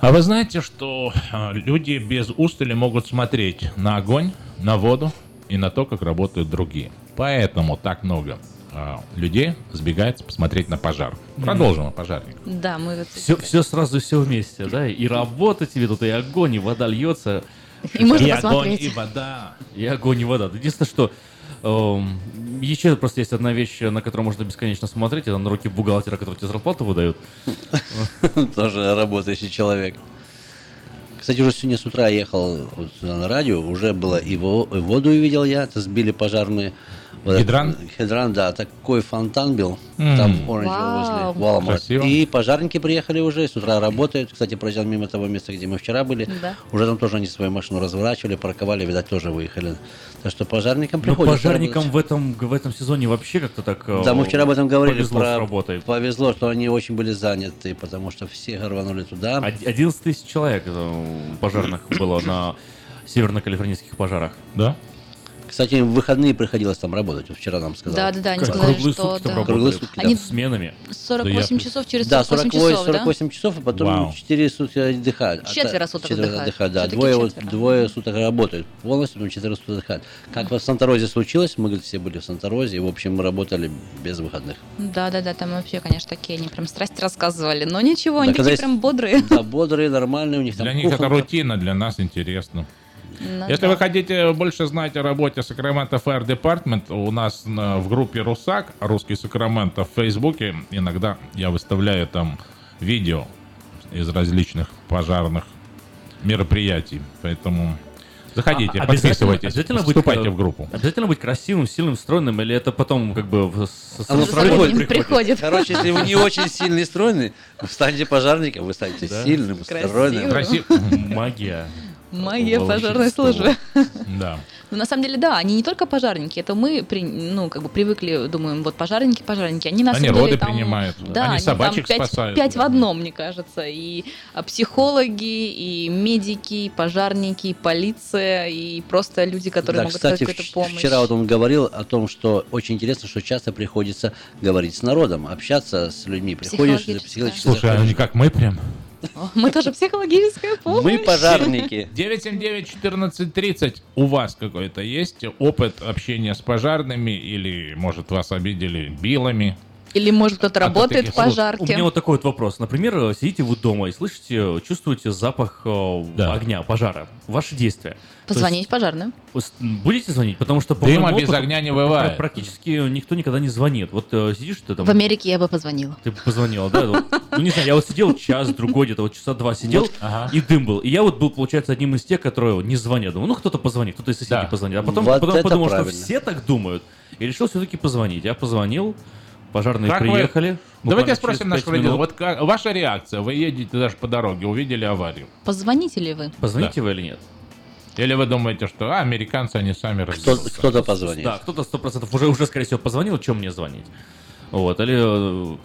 А вы знаете, что а, люди без устали могут смотреть на огонь, на воду и на то, как работают другие. Поэтому так много а, людей сбегается посмотреть на пожар. Продолжим о пожарниках. Да, мы вот... Все, все сразу и все вместе, да? И работа тебе тут, и огонь, и вода льется. И можно и огонь, посмотреть. и вода. И огонь, и вода. Единственное, что еще просто есть одна вещь, на которую можно бесконечно смотреть, это на руки бухгалтера, который тебе зарплату выдают. <laughs> Тоже работающий человек. Кстати, уже сегодня с утра ехал вот сюда на радио, уже было и, во- и воду увидел я, это сбили пожарные. Гидрант? Гидрант, да, такой фонтан был, М. там Вау. возле Walmart. Красиво. И пожарники приехали уже, с утра работают. Кстати, проезжал мимо того места, где мы вчера были. Да. Уже там тоже они свою машину разворачивали, парковали, видать, тоже выехали. Так что пожарникам Но приходится пожарникам работать. в этом, в этом сезоне вообще как-то так э, Да, мы вчера об этом говорили. повезло про- с работой. Повезло, что они очень были заняты, потому что все рванули туда. Од- 11 тысяч человек э, пожарных было на <coughs> северно-калифорнийских пожарах. Да? Кстати, в выходные приходилось там работать. Вот Вчера нам сказали. Да, да, да, они Как сказали, круглые что сутки там да. Круглые работают. сутки, Они- Да, сменами. 48 Да часов через Да, 48 48, часов, да? 48 часов, а потом Вау. 4 сутки отдыхают. А Четверо суток четверо отдыхают. да. Всё-таки Двое, вот- четверо. двое суток работают полностью, но 4 суток отдыхают. Как в Санта-Розе случилось, мы, говорит, все были в Санта-Розе, и, в общем, мы работали без выходных. Да, да, да, там вообще, конечно, такие, они прям страсти рассказывали. Но ничего, Да, они когда такие есть- прям бодрые. Да, бодрые, нормальные, у них там Для них это рутина, для нас интересно. Ну Если да. вы хотите больше знать о работе Sacramento Fire Department, у нас на- в группе Русак, русский Сакраменто в Фейсбуке, иногда я выставляю там видео из различных пожарных мероприятий. Поэтому заходите, А- обязательно- подписывайтесь, обязательно быть, вступайте э, в группу. Обязательно быть красивым, сильным, стройным, или это потом как бы в- с- с- Оно с работой приходит. приходит. Короче, если вы не очень сильный стройный, вы станете пожарником, вы станете Да. сильным, стройным. Красив- Магия. Волшебство. пожарной службы. Да. Ну, на самом деле, да, они не только пожарники, это мы, при, ну, как бы привыкли, думаем, вот пожарники, пожарники, они на Они роды там- принимают, да, они собачек там пять, спасают. Пять в одном, мне кажется, и а, психологи, и медики, и пожарники, и полиция, и просто люди, которые Да, могут кстати, сказать какую-то помощь. вчера вот он говорил о том, что очень интересно, что часто приходится говорить с народом, общаться с людьми. Приходишь, Психологически, психологически Слушай, а заходишь. не как мы прям. Мы тоже психологическая помощь. Мы пожарники. 979-1430. У вас какой-то есть опыт общения с пожарными или, может, вас обидели билами? Или, может, кто-то то работает в слов- У пожарке. меня вот такой вот вопрос. Например, сидите вы дома и слышите, чувствуете запах э, Да. огня, пожара. Ваши действия. Позвонить есть, м, Будете звонить? Потому что по Дыма моему без опыту, огня не бывает. Практически никто никогда не звонит. Вот э, сидишь ты там... В Америке я бы позвонила. Ты позвонила, да? Вот, Ну, не знаю, я вот сидел час, другой где-то, вот часа два сидел, и дым был. И я вот был, получается, одним из тех, которые не звонят. Думаю, ну, кто-то позвонит, кто-то из соседей позвонит. А потом, Вот подумал, что все так думают. И решил все-таки позвонить. Я позвонил, пожарные Как вы- приехали. Давайте буквально спросим наших родителей. минут. Вот как- ваша реакция. Вы едете даже по дороге, увидели аварию. Позвоните ли вы? Позвоните вы или нет? Или вы думаете, что а, американцы, они сами Кто- разберутся? Кто-то позвонит. Да, кто-то сто процентов уже, уже, скорее всего, позвонил, чем мне звонить. Вот, или...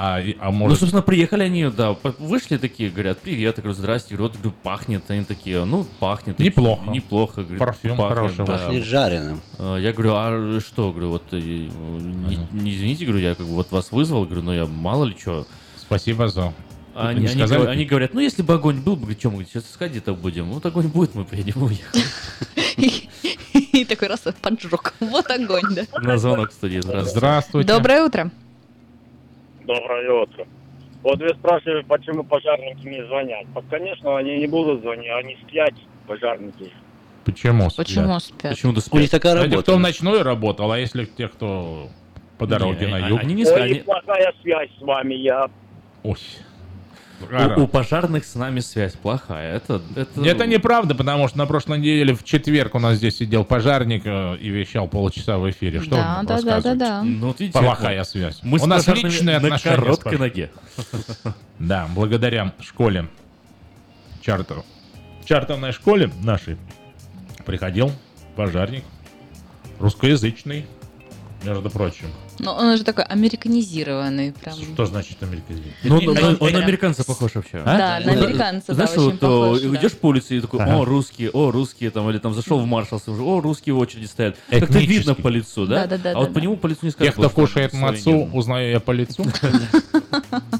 э, А, а Ну, может, собственно, приехали они, да, вышли такие, говорят, привет, я говорю, здрасте, говорю, вот, говорю, пахнет, они такие, ну, пахнет. такие, Неплохо. Неплохо, говорю, Парфюм пахнет, хороший да. Пахнет жареным. А, Я говорю, а что, говорю, вот, э, не, не извините, говорю, я как бы вот вас вызвал, говорю, ну, я мало ли что. спасибо за... Они, не они сказали? говорят, они говорят, ну, если бы огонь был, говорю, что мы сейчас сходить-то будем? Вот огонь будет, мы приедем, уехали. <laughs> И такой раз поджог. Вот огонь, да. На звонок студии, здравствуйте. Здравствуйте. Доброе утро. Доброе утро. Вот вы спрашивали, почему пожарники не звонят. Вот, конечно, они не будут звонить, они спят, пожарники. Почему? спят? Почему спят? Почему ты У них спишь? такая А те, работа. кто в ночную работал, а если те, кто по дороге Не, на а- юг? Они не Ой, сказали. плохая связь с вами, я... Ой. У, у пожарных с нами связь плохая. Это, это... Это неправда, потому что на прошлой неделе в четверг у нас здесь сидел пожарник э, и вещал полчаса в эфире. Что Да, он да, да, да, да. Ну, вот видите, Плохая вот связь. Мы у нас личные на отношения. с короткой ноге. <laughs> Да, благодаря школе чартер, чартерной школе нашей приходил пожарник русскоязычный, между прочим. Но он уже такой американизированный. Прям. Что значит американизированный? Ну, он, Это он- он на американца похож вообще. А? Да, на Ну, американца, да, Знаешь, очень вот о, похож, да. идешь по улице и такой, о, русские, о, русские, там, или там зашел в Маршалс, и уже, о, русские в очереди стоят. Как-то видно по лицу, да? Да-да-да, А вот да, по да. нему по лицу не скажешь. Тех, кто кушает мацу, узнаю я по лицу. <laughs> <laughs>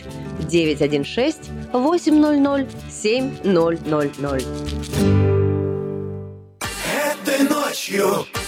916 800 7000. Этой ночью,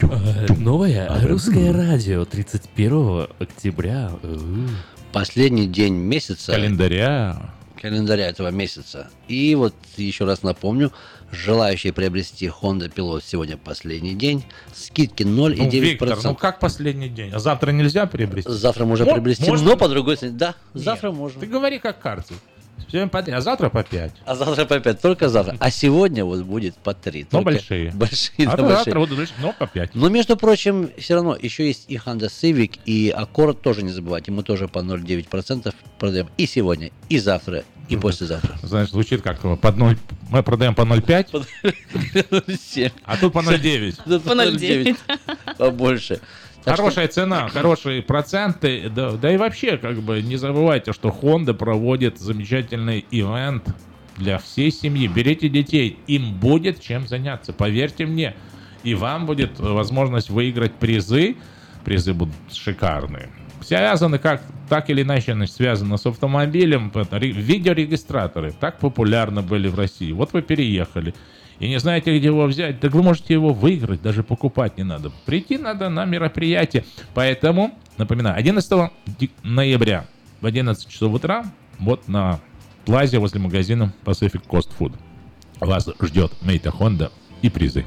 Э, Новое русское радио 31 октября. Последний день месяца. Календаря. Календаря этого месяца. И вот еще раз напомню, желающие приобрести Honda Pilot сегодня последний день. Скидки 0,9%. Ну, Виктор, ну как последний день? А завтра нельзя приобрести? Завтра можно Мо- приобрести, можно? но по другой цене. Да, Нет, завтра можно. Ты говори как карте. Сегодня по а завтра по 5. А завтра по 5, только завтра. А сегодня вот будет по 3. Но большие. <laughs> Большие, а да, большие. завтра будут больше, но по 5. Но, между прочим, все равно еще есть и Honda Civic, и Accord тоже не забывайте. Мы тоже по 0,9% продаем и сегодня, и завтра, и послезавтра. Знаешь, звучит как под 0. Мы продаем по 0,5, 0,7. а тут по 0,9. Да, по 0,9. Побольше. Так что- Хорошая цена, хорошие проценты. Да, да и вообще, как бы, не забывайте, что Honda проводит замечательный ивент для всей семьи. Берите детей, им будет чем заняться, поверьте мне. И вам будет возможность выиграть призы. Призы будут шикарные. Связаны как, так или иначе значит, связаны с автомобилем. Это ре- Видеорегистраторы так популярны были в России. Вот вы переехали и не знаете, где его взять, так вы можете его выиграть, даже покупать не надо. Прийти надо на мероприятие. Поэтому, напоминаю, 11 ди- ноября в 11 часов утра вот на плазе возле магазина Pacific Coast Food вас ждет Мейта Honda и призы.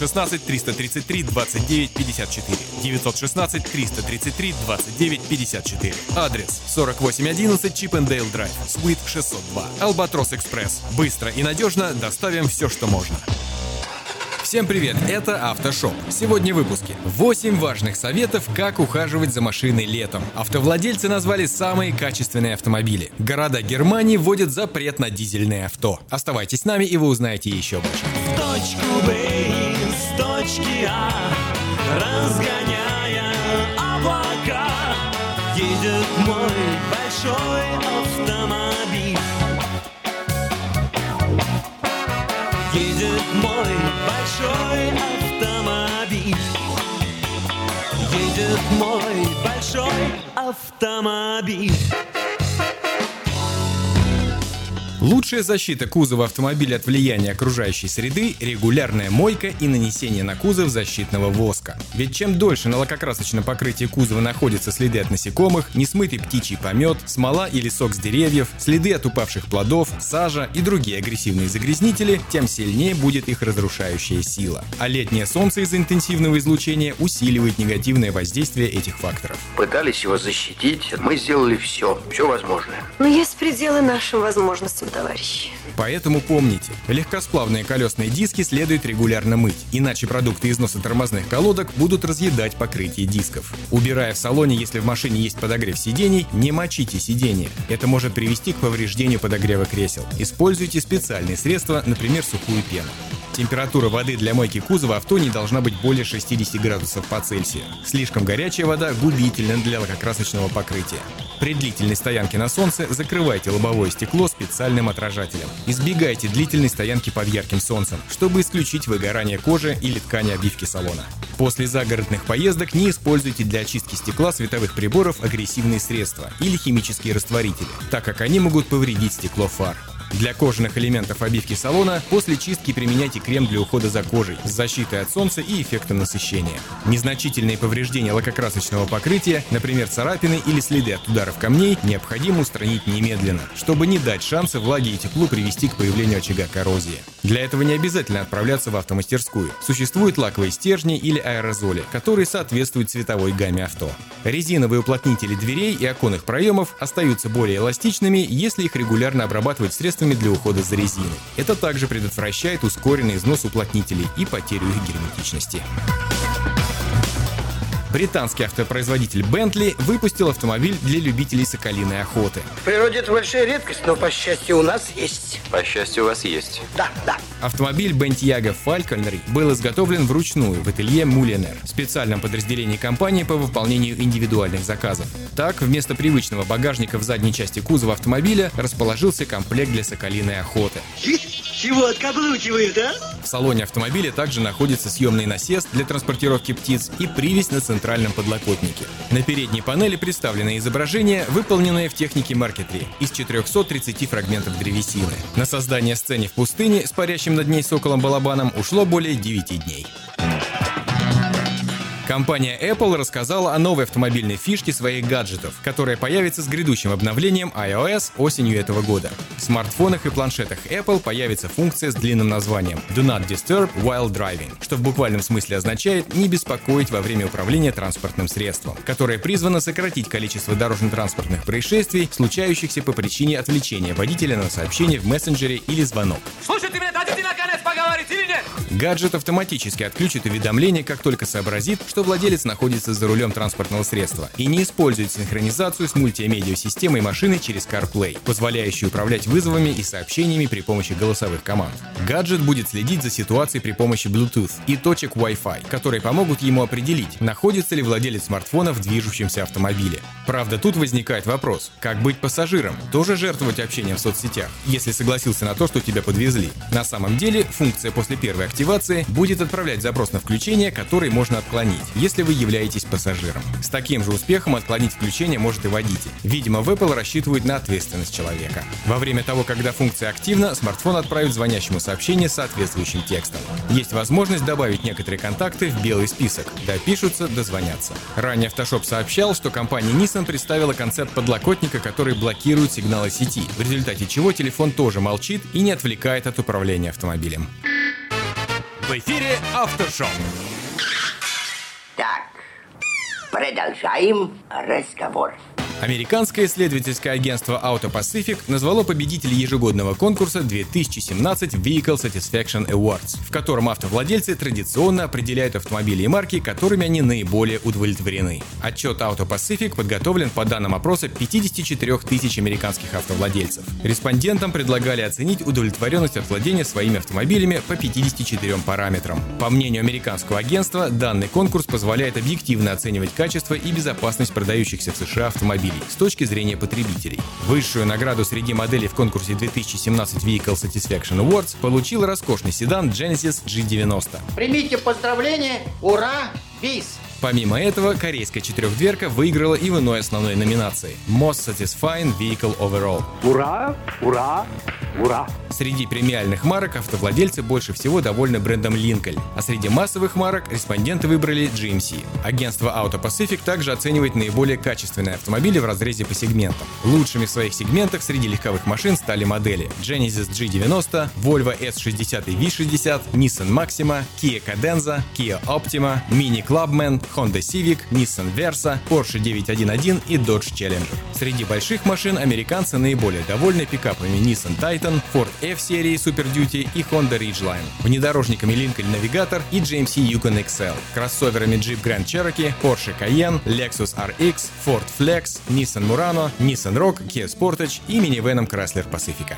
916 333 29 54. 916 333 29 54. Адрес 4811 Чипендейл Драйв, Суит 602. Албатрос Экспресс. Быстро и надежно доставим все, что можно. Всем привет, это Автошоп. Сегодня в выпуске 8 важных советов, как ухаживать за машиной летом. Автовладельцы назвали самые качественные автомобили. Города Германии вводят запрет на дизельные авто. Оставайтесь с нами и вы узнаете еще больше. В точку Б, с точки А, разгоняя облака, едет мой большой автомобиль. Едет мой большой автомобиль. Едет мой большой автомобиль. Лучшая защита кузова автомобиля от влияния окружающей среды – регулярная мойка и нанесение на кузов защитного воска. Ведь чем дольше на лакокрасочном покрытии кузова находятся следы от насекомых, несмытый птичий помет, смола или сок с деревьев, следы от упавших плодов, сажа и другие агрессивные загрязнители, тем сильнее будет их разрушающая сила. А летнее солнце из-за интенсивного излучения усиливает негативное воздействие этих факторов. Пытались его защитить, мы сделали все, все возможное. Но есть пределы нашим возможностям, товарищи. Поэтому помните, легкосплавные колесные диски следует регулярно мыть, иначе продукты износа тормозных колодок будут разъедать покрытие дисков. Убирая в салоне, если в машине есть подогрев сидений, не мочите сиденье. Это может привести к повреждению подогрева кресел. Используйте специальные средства, например, сухую пену. Температура воды для мойки кузова авто не должна быть более 60 градусов по Цельсию. Слишком горячая вода губительна для лакокрасочного покрытия. При длительной стоянке на солнце закрывайте лобовое стекло специальным отражателем. Избегайте длительной стоянки под ярким солнцем, чтобы исключить выгорание кожи или ткани обивки салона. После загородных поездок не используйте для очистки стекла световых приборов агрессивные средства или химические растворители, так как они могут повредить стекло фар. Для кожаных элементов обивки салона после чистки применяйте крем для ухода за кожей с защитой от солнца и эффектом насыщения. Незначительные повреждения лакокрасочного покрытия, например, царапины или следы от ударов камней, необходимо устранить немедленно, чтобы не дать шанса влаге и теплу привести к появлению очага коррозии. Для этого не обязательно отправляться в автомастерскую. Существуют лаковые стержни или аэрозоли, которые соответствуют цветовой гамме авто. Резиновые уплотнители дверей и оконных проемов остаются более эластичными, если их регулярно обрабатывать средствами для ухода за резиной. Это также предотвращает ускоренный износ уплотнителей и потерю их герметичности. Британский автопроизводитель Bentley выпустил автомобиль для любителей соколиной охоты. В природе это большая редкость, но, по счастью, у нас есть. По счастью, у вас есть. Да, да. Автомобиль Bentayga Falconry был изготовлен вручную в ателье Mulliner, специальном подразделении компании по выполнению индивидуальных заказов. Так, вместо привычного багажника в задней части кузова автомобиля расположился комплект для соколиной охоты. Чего откаблучивает, а? В салоне автомобиля также находится съемный насест для транспортировки птиц и привязь на центральном подлокотнике. На передней панели представлено изображение, выполненное в технике 3 из 430 фрагментов древесины. На создание сцены в пустыне с парящим над ней соколом-балабаном ушло более 9 дней. Компания Apple рассказала о новой автомобильной фишке своих гаджетов, которая появится с грядущим обновлением iOS осенью этого года. В смартфонах и планшетах Apple появится функция с длинным названием Do Not Disturb While Driving, что в буквальном смысле означает «не беспокоить во время управления транспортным средством», которое призвано сократить количество дорожно-транспортных происшествий, случающихся по причине отвлечения водителя на сообщение в мессенджере или звонок. Слушай, ты мне дадите наконец поговорить или нет? Гаджет автоматически отключит уведомление, как только сообразит, что владелец находится за рулем транспортного средства и не использует синхронизацию с мультимедиа-системой машины через CarPlay, позволяющую управлять вызовами и сообщениями при помощи голосовых команд. Гаджет будет следить за ситуацией при помощи Bluetooth и точек Wi-Fi, которые помогут ему определить, находится ли владелец смартфона в движущемся автомобиле. Правда, тут возникает вопрос, как быть пассажиром? Тоже жертвовать общением в соцсетях, если согласился на то, что тебя подвезли? На самом деле, функция после первой активации будет отправлять запрос на включение, который можно отклонить, если вы являетесь пассажиром. С таким же успехом отклонить включение может и водитель. Видимо, в Apple рассчитывают на ответственность человека. Во время того, когда функция активна, смартфон отправит звонящему сообщение с соответствующим текстом. Есть возможность добавить некоторые контакты в белый список. Допишутся, дозвонятся. Ранее Автошоп сообщал, что компания Nissan представила концепт подлокотника, который блокирует сигналы сети, в результате чего телефон тоже молчит и не отвлекает от управления автомобилем. В эфире Автошоп. Так, продолжаем разговор. Американское исследовательское агентство Auto Pacific назвало победителей ежегодного конкурса 2017 Vehicle Satisfaction Awards, в котором автовладельцы традиционно определяют автомобили и марки, которыми они наиболее удовлетворены. Отчет Auto Pacific подготовлен по данным опроса 54 тысяч американских автовладельцев. Респондентам предлагали оценить удовлетворенность от владения своими автомобилями по 54 параметрам. По мнению американского агентства, данный конкурс позволяет объективно оценивать качество и безопасность продающихся в США автомобилей с точки зрения потребителей. Высшую награду среди моделей в конкурсе 2017 Vehicle Satisfaction Awards получил роскошный седан Genesis G90. Примите поздравления, ура, бис! Помимо этого, корейская четырехдверка выиграла и в иной основной номинации – Most Satisfying Vehicle Overall. Ура, ура, ура! Среди премиальных марок автовладельцы больше всего довольны брендом Lincoln, а среди массовых марок респонденты выбрали GMC. Агентство Auto Pacific также оценивает наиболее качественные автомобили в разрезе по сегментам. Лучшими в своих сегментах среди легковых машин стали модели Genesis G90, Volvo S60 и V60, Nissan Maxima, Kia Cadenza, Kia Optima, Mini Clubman, Honda Civic, Nissan Versa, Porsche 911 и Dodge Challenger. Среди больших машин американцы наиболее довольны пикапами Nissan Titan, Ford F-серии Super Duty и Honda Ridgeline, внедорожниками Lincoln Navigator и GMC Yukon XL, кроссоверами Jeep Grand Cherokee, Porsche Cayenne, Lexus RX, Ford Flex, Nissan Murano, Nissan Rogue, Kia Sportage и минивеном Chrysler Pacifica.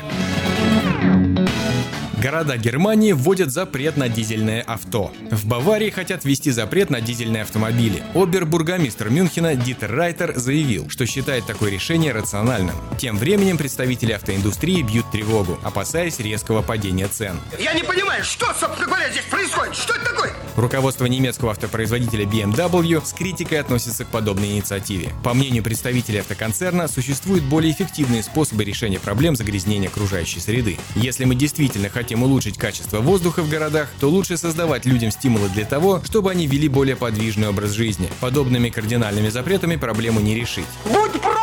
Города Германии вводят запрет на дизельное авто. В Баварии хотят ввести запрет на дизельные автомобили. Обербургомистр Мюнхена Дитер Райтер заявил, что считает такое решение рациональным. Тем временем представители автоиндустрии бьют тревогу, опасаясь резкого падения цен. Я не понимаю, что, собственно говоря, здесь происходит? Что это такое? Руководство немецкого автопроизводителя BMW с критикой относится к подобной инициативе. По мнению представителей автоконцерна, существуют более эффективные способы решения проблем загрязнения окружающей среды. Если мы действительно хотим улучшить качество воздуха в городах, то лучше создавать людям стимулы для того, чтобы они вели более подвижный образ жизни. Подобными кардинальными запретами проблему не решить. Будь проклят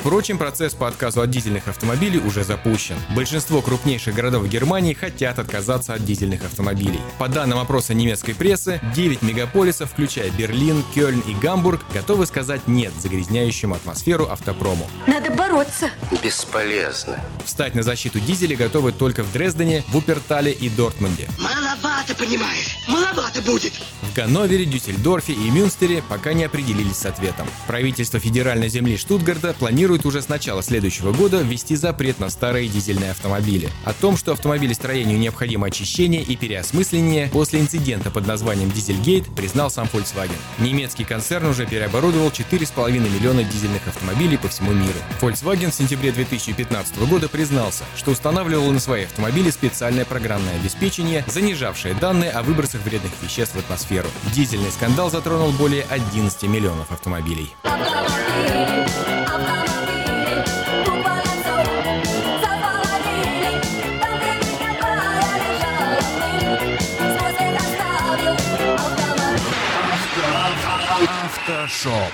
Впрочем, процесс по отказу от дизельных автомобилей уже запущен. Большинство крупнейших городов Германии хотят отказаться от дизельных автомобилей. По данным опроса немецкой прессы, 9 мегаполисов, включая Берлин, Кёльн и Гамбург, готовы сказать «нет» загрязняющему атмосферу автопрому. Надо бороться. Бесполезно. Встать на защиту дизеля готовы только в Дрездене, Вупертале и Дортмунде. Маловато, понимаешь? Маловато будет. В Ганновере, Дюссельдорфе и Мюнстере пока не определились с ответом. Правительство федеральной земли Штутгарта планирует уже с начала следующего года ввести запрет на старые дизельные автомобили. О том, что автомобилестроению необходимо очищение и переосмысление, после инцидента под названием Дизельгейт признал сам Volkswagen. Немецкий концерн уже переоборудовал 4,5 миллиона дизельных автомобилей по всему миру. Volkswagen в сентябре 2015 года признался, что устанавливал на свои автомобили специальное программное обеспечение, занижавшее данные о выбросах вредных веществ в атмосферу. Дизельный скандал затронул более 11 миллионов автомобилей. Автошоп.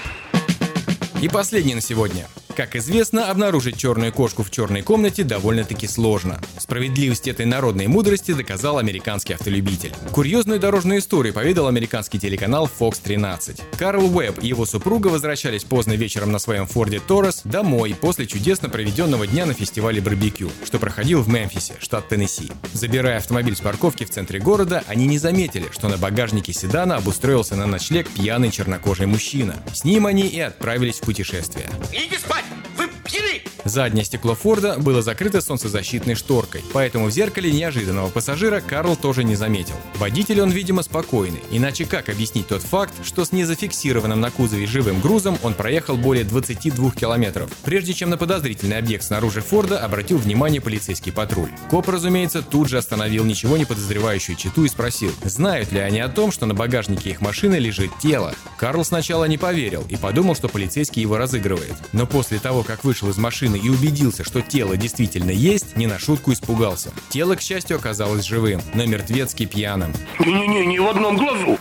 И последний на сегодня. Как известно, обнаружить черную кошку в черной комнате довольно-таки сложно. Справедливость этой народной мудрости доказал американский автолюбитель. Курьезную дорожную историю поведал американский телеканал Fox 13. Карл Уэбб и его супруга возвращались поздно вечером на своем Форде Торрес домой после чудесно проведенного дня на фестивале барбекю, что проходил в Мемфисе, штат Теннесси. Забирая автомобиль с парковки в центре города, они не заметили, что на багажнике седана обустроился на ночлег пьяный чернокожий мужчина. С ним они и отправились в путешествие. Идите спать! Вы пьяны! Заднее стекло Форда было закрыто солнцезащитной шторкой, поэтому в зеркале неожиданного пассажира Карл тоже не заметил. Водитель он, видимо, спокойный, иначе как объяснить тот факт, что с незафиксированным на кузове живым грузом он проехал более 22 километров, прежде чем на подозрительный объект снаружи Форда обратил внимание полицейский патруль. Коп, разумеется, тут же остановил ничего не подозревающую читу и спросил, знают ли они о том, что на багажнике их машины лежит тело. Карл сначала не поверил и подумал, что полицейский его разыгрывает. Но после того, как вышел из машины и убедился, что тело действительно есть, не на шутку испугался. Тело, к счастью, оказалось живым, но мертвецки пьяным. Не-не-не, ни в одном глазу.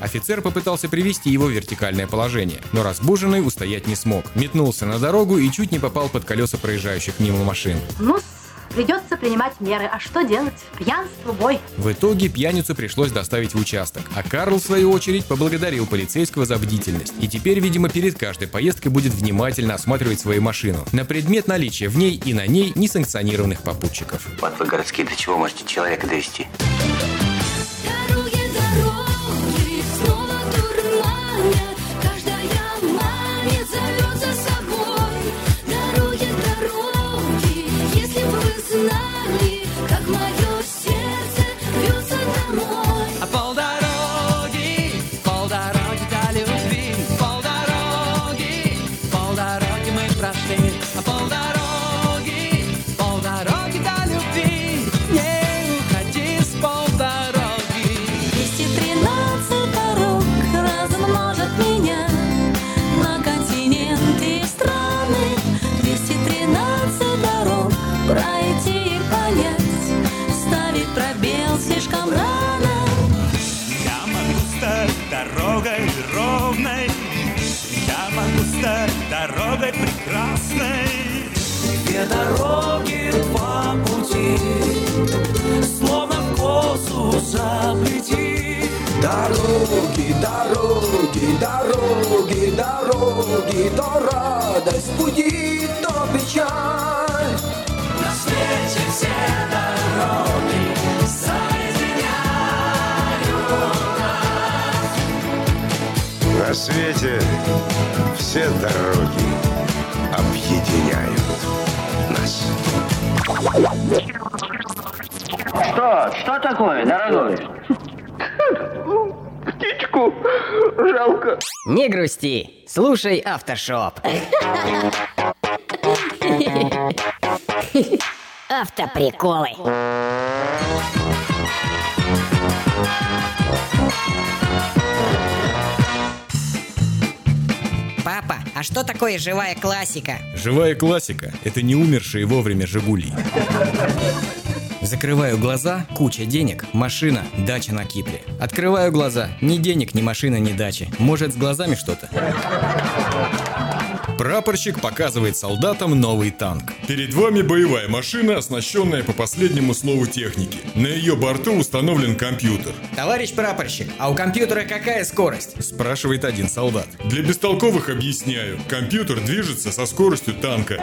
Офицер попытался привести его в вертикальное положение, но разбуженный устоять не смог. Метнулся на дорогу и чуть не попал под колеса проезжающих мимо машин. ну Придется принимать меры. А что делать? Пьянство, бой. В итоге пьяницу пришлось доставить в участок, а Карл, в свою очередь, поблагодарил полицейского за бдительность. И теперь, видимо, перед каждой поездкой будет внимательно осматривать свою машину на предмет наличия в ней и на ней несанкционированных попутчиков. Вот вы городские, до чего можете человека довести? Не грусти, слушай Автошоп. Автоприколы. Папа, а что такое живая классика? Живая классика – это не умершие вовремя «Жигули». Закрываю глаза, куча денег, машина, дача на Кипре. Открываю глаза, ни денег, ни машина, ни дачи. Может, с глазами что-то? Прапорщик показывает солдатам новый танк. Перед вами боевая машина, оснащенная по последнему слову техники. На ее борту установлен компьютер. Товарищ прапорщик, а у компьютера какая скорость? Спрашивает один солдат. Для бестолковых объясняю. Компьютер движется со скоростью танка.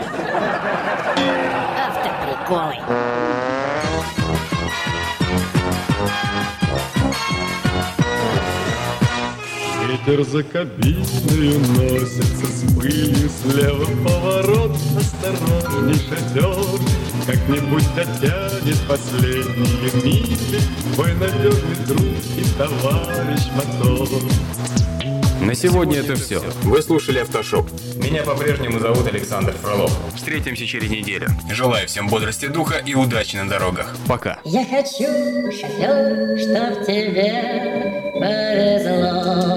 Автоприколы. За кабиной носится с пылью Слева поворот, осторожней шатер Как-нибудь дотянет последние мили Твой надежный друг и товарищ мотор На сегодня это все. Вы слушали «Автошоп». Меня по-прежнему зовут Александр Фролов. Встретимся через неделю. Желаю всем бодрости духа и удачи на дорогах. Пока. Я хочу, шофер, чтоб тебе повезло.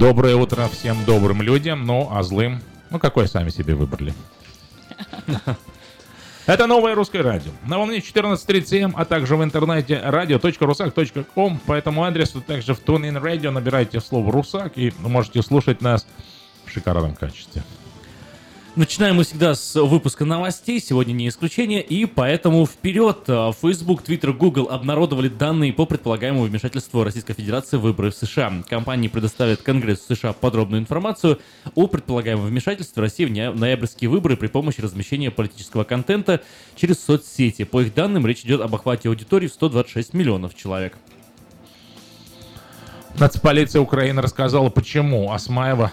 Доброе утро всем добрым людям, ну а злым, ну какой сами себе выбрали. <laughs> Это новое русское радио. На волне 14.37, а также в интернете radio.rusak.com. По этому адресу также в TuneIn Radio набирайте слово «Русак» и можете слушать нас в шикарном качестве. Начинаем мы всегда с выпуска новостей, сегодня не исключение, и поэтому вперед! Facebook, Twitter, Google обнародовали данные по предполагаемому вмешательству Российской Федерации в выборы в США. Компании предоставят Конгрессу США подробную информацию о предполагаемом вмешательстве России в ноябрьские выборы при помощи размещения политического контента через соцсети. По их данным, речь идет об охвате аудитории в 126 миллионов человек. Нацполиция Украины рассказала, почему Асмаева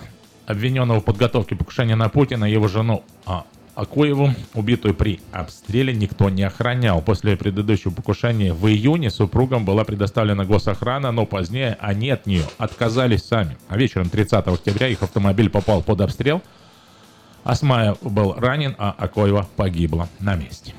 обвиненного в подготовке покушения на Путина и его жену а, Акуеву, убитую при обстреле, никто не охранял. После предыдущего покушения в июне супругам была предоставлена госохрана, но позднее они от нее отказались сами. А вечером 30 октября их автомобиль попал под обстрел. Асмаев был ранен, а Акоева погибла на месте.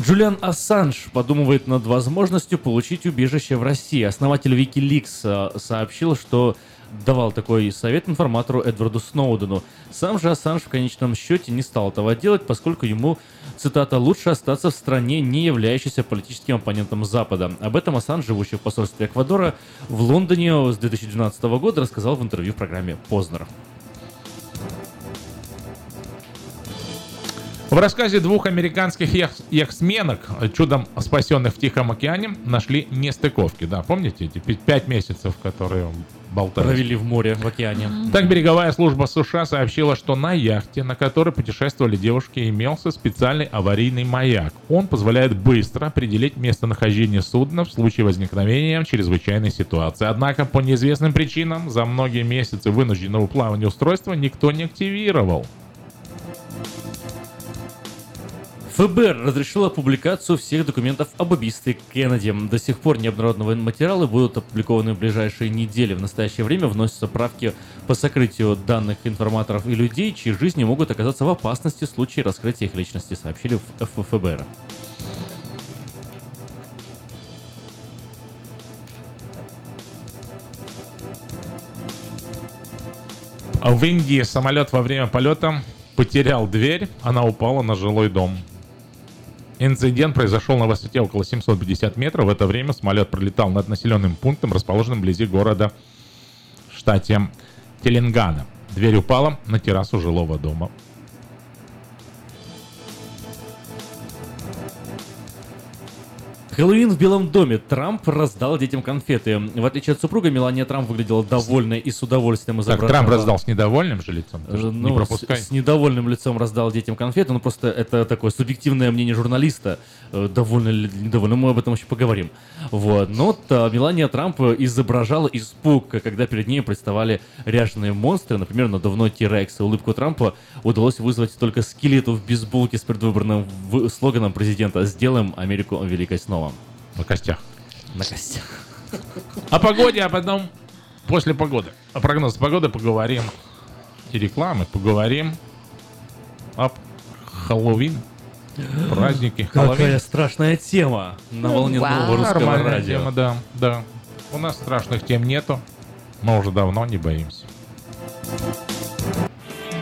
Джулиан Ассанж подумывает над возможностью получить убежище в России. Основатель Wikileaks сообщил, что давал такой совет информатору Эдварду Сноудену. Сам же Ассанж в конечном счете не стал этого делать, поскольку ему, цитата, «лучше остаться в стране, не являющейся политическим оппонентом Запада». Об этом Ассанж, живущий в посольстве Эквадора в Лондоне с 2012 года, рассказал в интервью в программе «Познер». В рассказе двух американских яхт- яхтсменок, чудом спасенных в Тихом океане, нашли нестыковки. Да, помните эти пять месяцев, которые болтались? Провели в море, в океане. Так береговая служба США сообщила, что на яхте, на которой путешествовали девушки, имелся специальный аварийный маяк. Он позволяет быстро определить местонахождение судна в случае возникновения чрезвычайной ситуации. Однако по неизвестным причинам за многие месяцы вынужденного плавания устройства никто не активировал. ФБР разрешило публикацию всех документов об убийстве Кеннеди. До сих пор необнародованные материалы будут опубликованы в ближайшие недели. В настоящее время вносятся правки по сокрытию данных информаторов и людей, чьи жизни могут оказаться в опасности в случае раскрытия их личности, сообщили в ФБР. А В Индии самолет во время полета потерял дверь, она упала на жилой дом. Инцидент произошел на высоте около 750 метров. В это время самолет пролетал над населенным пунктом, расположенным вблизи города в штате Теленгана. Дверь упала на террасу жилого дома. Хэллоуин в Белом доме. Трамп раздал детям конфеты. В отличие от супруга, Мелания Трамп выглядела довольной и с удовольствием Так, изображала... Трамп раздал с недовольным же лицом. Же Ну, не пропускай. С, с недовольным лицом раздал детям конфеты. Ну, просто это такое субъективное мнение журналиста. Э, Довольно или недовольно, мы об этом еще поговорим. Вот. Но вот, а, Мелания Трамп изображала испуг, когда перед ней представали ряженые монстры, например, надувной T-Rex. Улыбку Трампа удалось вызвать только скелету в бейсболке с предвыборным слоганом президента «Сделаем Америку великой снова». На костях. На костях. О погоде, а потом после погоды. О прогноз погоды поговорим. И рекламы поговорим. Об Хэллоуин. Праздники. Какая Хэллоуин. страшная тема на волне Вау. нового русского Нормальная радио. тема, да, да. У нас страшных тем нету. Мы уже давно не боимся.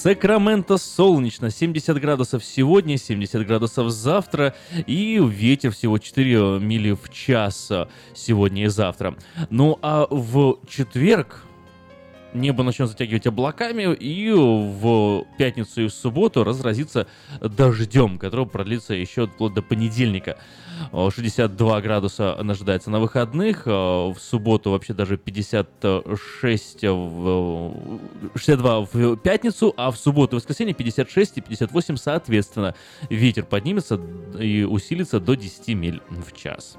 Сакраменто солнечно, 70 градусов сегодня, 70 градусов завтра, и ветер всего 4 мили в час а, сегодня и завтра. Ну а в четверг небо начнет затягивать облаками, и в пятницу и в субботу разразится дождем, который продлится еще вплоть до понедельника. О, 62 градуса ожидается на выходных, а в субботу вообще даже 56 в 62 в пятницу, а в субботу и воскресенье 56 и 58 соответственно. Ветер поднимется и усилится до 10 миль в час.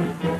Thank you.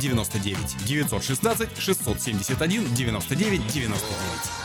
99 916 671 99 99.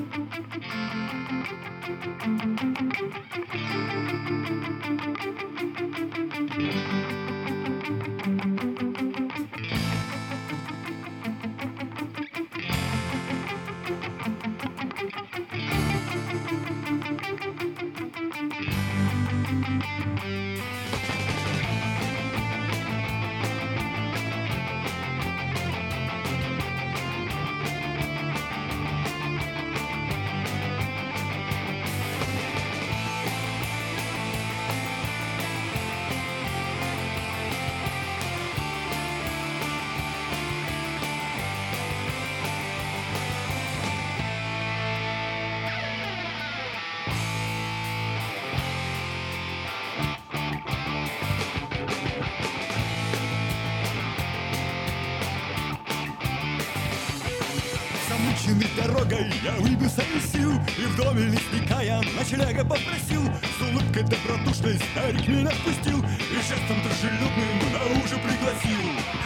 Я выбился из сил И в доме лесника я ночлега попросил С улыбкой добродушной старик меня впустил И жестом дружелюбным наружу пригласил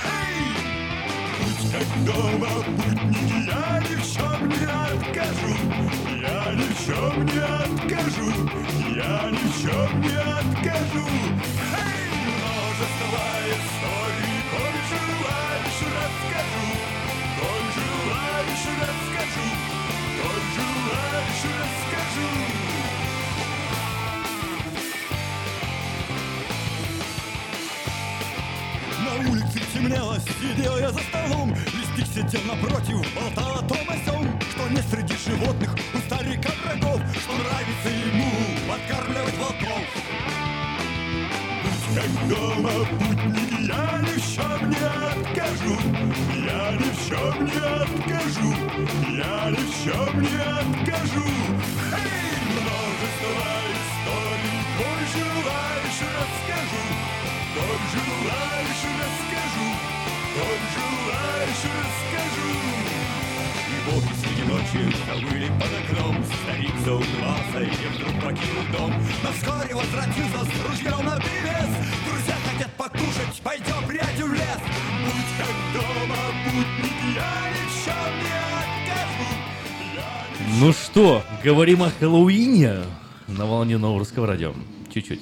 Эй! Будь как дома, путники, я ни в чем не откажу Я ни в чем не откажу Я ни в чем не откажу Эй! Сидел я за столом Листик сидел напротив, болтал о том о сём Что не среди животных у старика врагов Что нравится ему подкармливать волков. Как дома, путники, я ни в чем не откажу. Я ни в чем не откажу. Я ни в чем не откажу. Эй, множество историй Коль желаешь, расскажу. Коль желаешь, расскажу Коль желаешь, расскажу И вот среди ночи завыли под окном Старик заунывался и вдруг покинул дом Но вскоре возвратился с ружьем на привес Друзья хотят покушать, пойдем прядью в лес Будь как дома, путник, я ни в чем не откажу Ну что, говорим о Хэллоуине на волне нового русского радио. Чуть-чуть.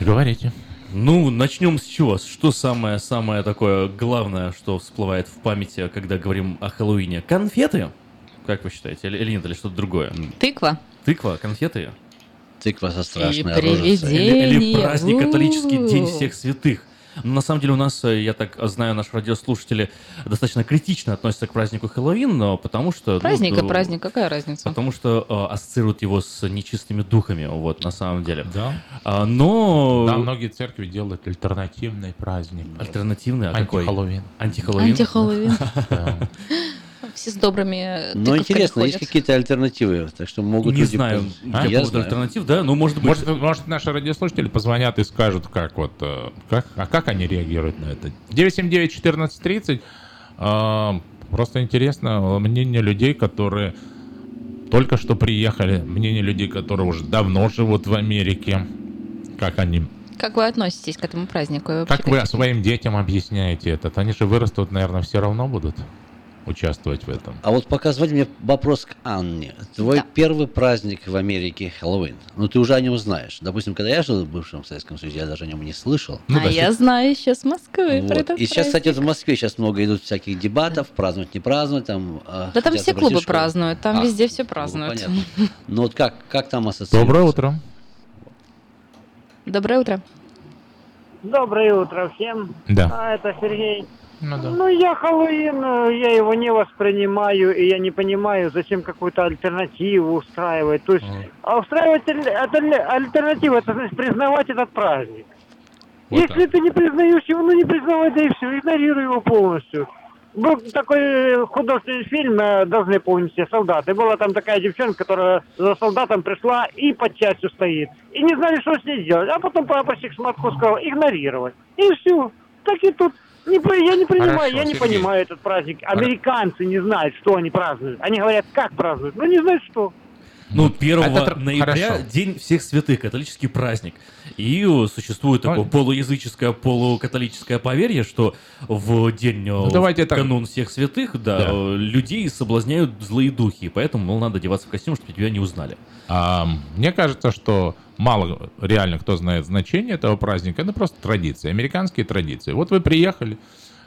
Говорите. Ну, начнем с чего? Что самое-самое такое главное, что всплывает в памяти, когда говорим о Хэллоуине? Конфеты? Как вы считаете? Или, или нет, или что-то другое? Тыква. Тыква, конфеты? Тыква со страшной И рожицей. Или, или праздник католический День всех святых. Ну, на самом деле у нас, э, я так знаю, наши радиослушатели достаточно критично относятся к празднику Хэллоуин, но потому что... ну, Праздник и э, праздник, какая разница? Потому что э, ассоциируют его с нечистыми духами, вот, на самом деле. Да. А, но... Да, многие церкви делают альтернативный праздник. Альтернативный, а какой? Антихэллоуин. Антихэллоуин? Антихэллоуин. <laughs> Все с добрыми Но тыковками интересно, есть ходят. какие-то альтернативы, так что могут Не люди... знаю, по Я знаю. альтернатив, да, ну, может быть... Может, может, наши радиослушатели позвонят и скажут, как вот, э, как, а как они реагируют на это. 979-1430. э, Просто интересно мнение людей, которые только что приехали, мнение людей, которые уже давно живут в Америке. Как они, Как вы относитесь к этому празднику? И вообще как вы своим детям объясняете этот? Они же вырастут, наверное, все равно будут участвовать в этом. А вот пока звони мне вопрос к Анне. Твой первый праздник в Америке Хэллоуин. Ну, ты уже о нем знаешь. Допустим, когда я жил в бывшем Советском Союзе, я даже о нем не слышал. а я <laughs> знаю еще с Москвы про Вот. этот И сейчас, кстати, праздник. вот в Москве сейчас много идут всяких дебатов, праздновать, не праздновать. Там, а, Да там все клубы школу. празднуют, там А, везде все ну, празднуют. понятно. Ну вот как, как там ассоциируется? Доброе утро. Доброе утро. Доброе утро всем. Да. А, это Сергей. Ну да. Ну, я Хэллоуин, э, я его не воспринимаю, и я не понимаю, зачем какую-то альтернативу устраивать. То есть, а устраивать аль- аль- альтернативу, это значит признавать этот праздник. Вот Если ты не признаешь его, ну не признавай, да и все, игнорируй его полностью. Был такой э, художественный фильм, э, должны помнить все солдаты. Была там такая девчонка, которая за солдатом пришла и под частью стоит. И не знали, что с ней делать. А потом прапорщик Шматко сказал игнорировать. И все. Так и тут. Не, я не понимаю, Хорошо, я не Сергей. понимаю этот праздник. Американцы не знают, что они празднуют. Они говорят, как празднуют. Ну, не знают, что. Ну, 1 Это ноября хорошо. День всех святых, католический праздник. И существует такое полуязыческое, полукатолическое поверье, что в день, э, в давайте так. канун всех святых, да, Да. людей соблазняют злые духи, поэтому, мол, надо одеваться в костюм, чтобы тебя не узнали. А, мне кажется, что мало реально кто знает значение этого праздника. Это просто традиции, американские традиции. Вот вы приехали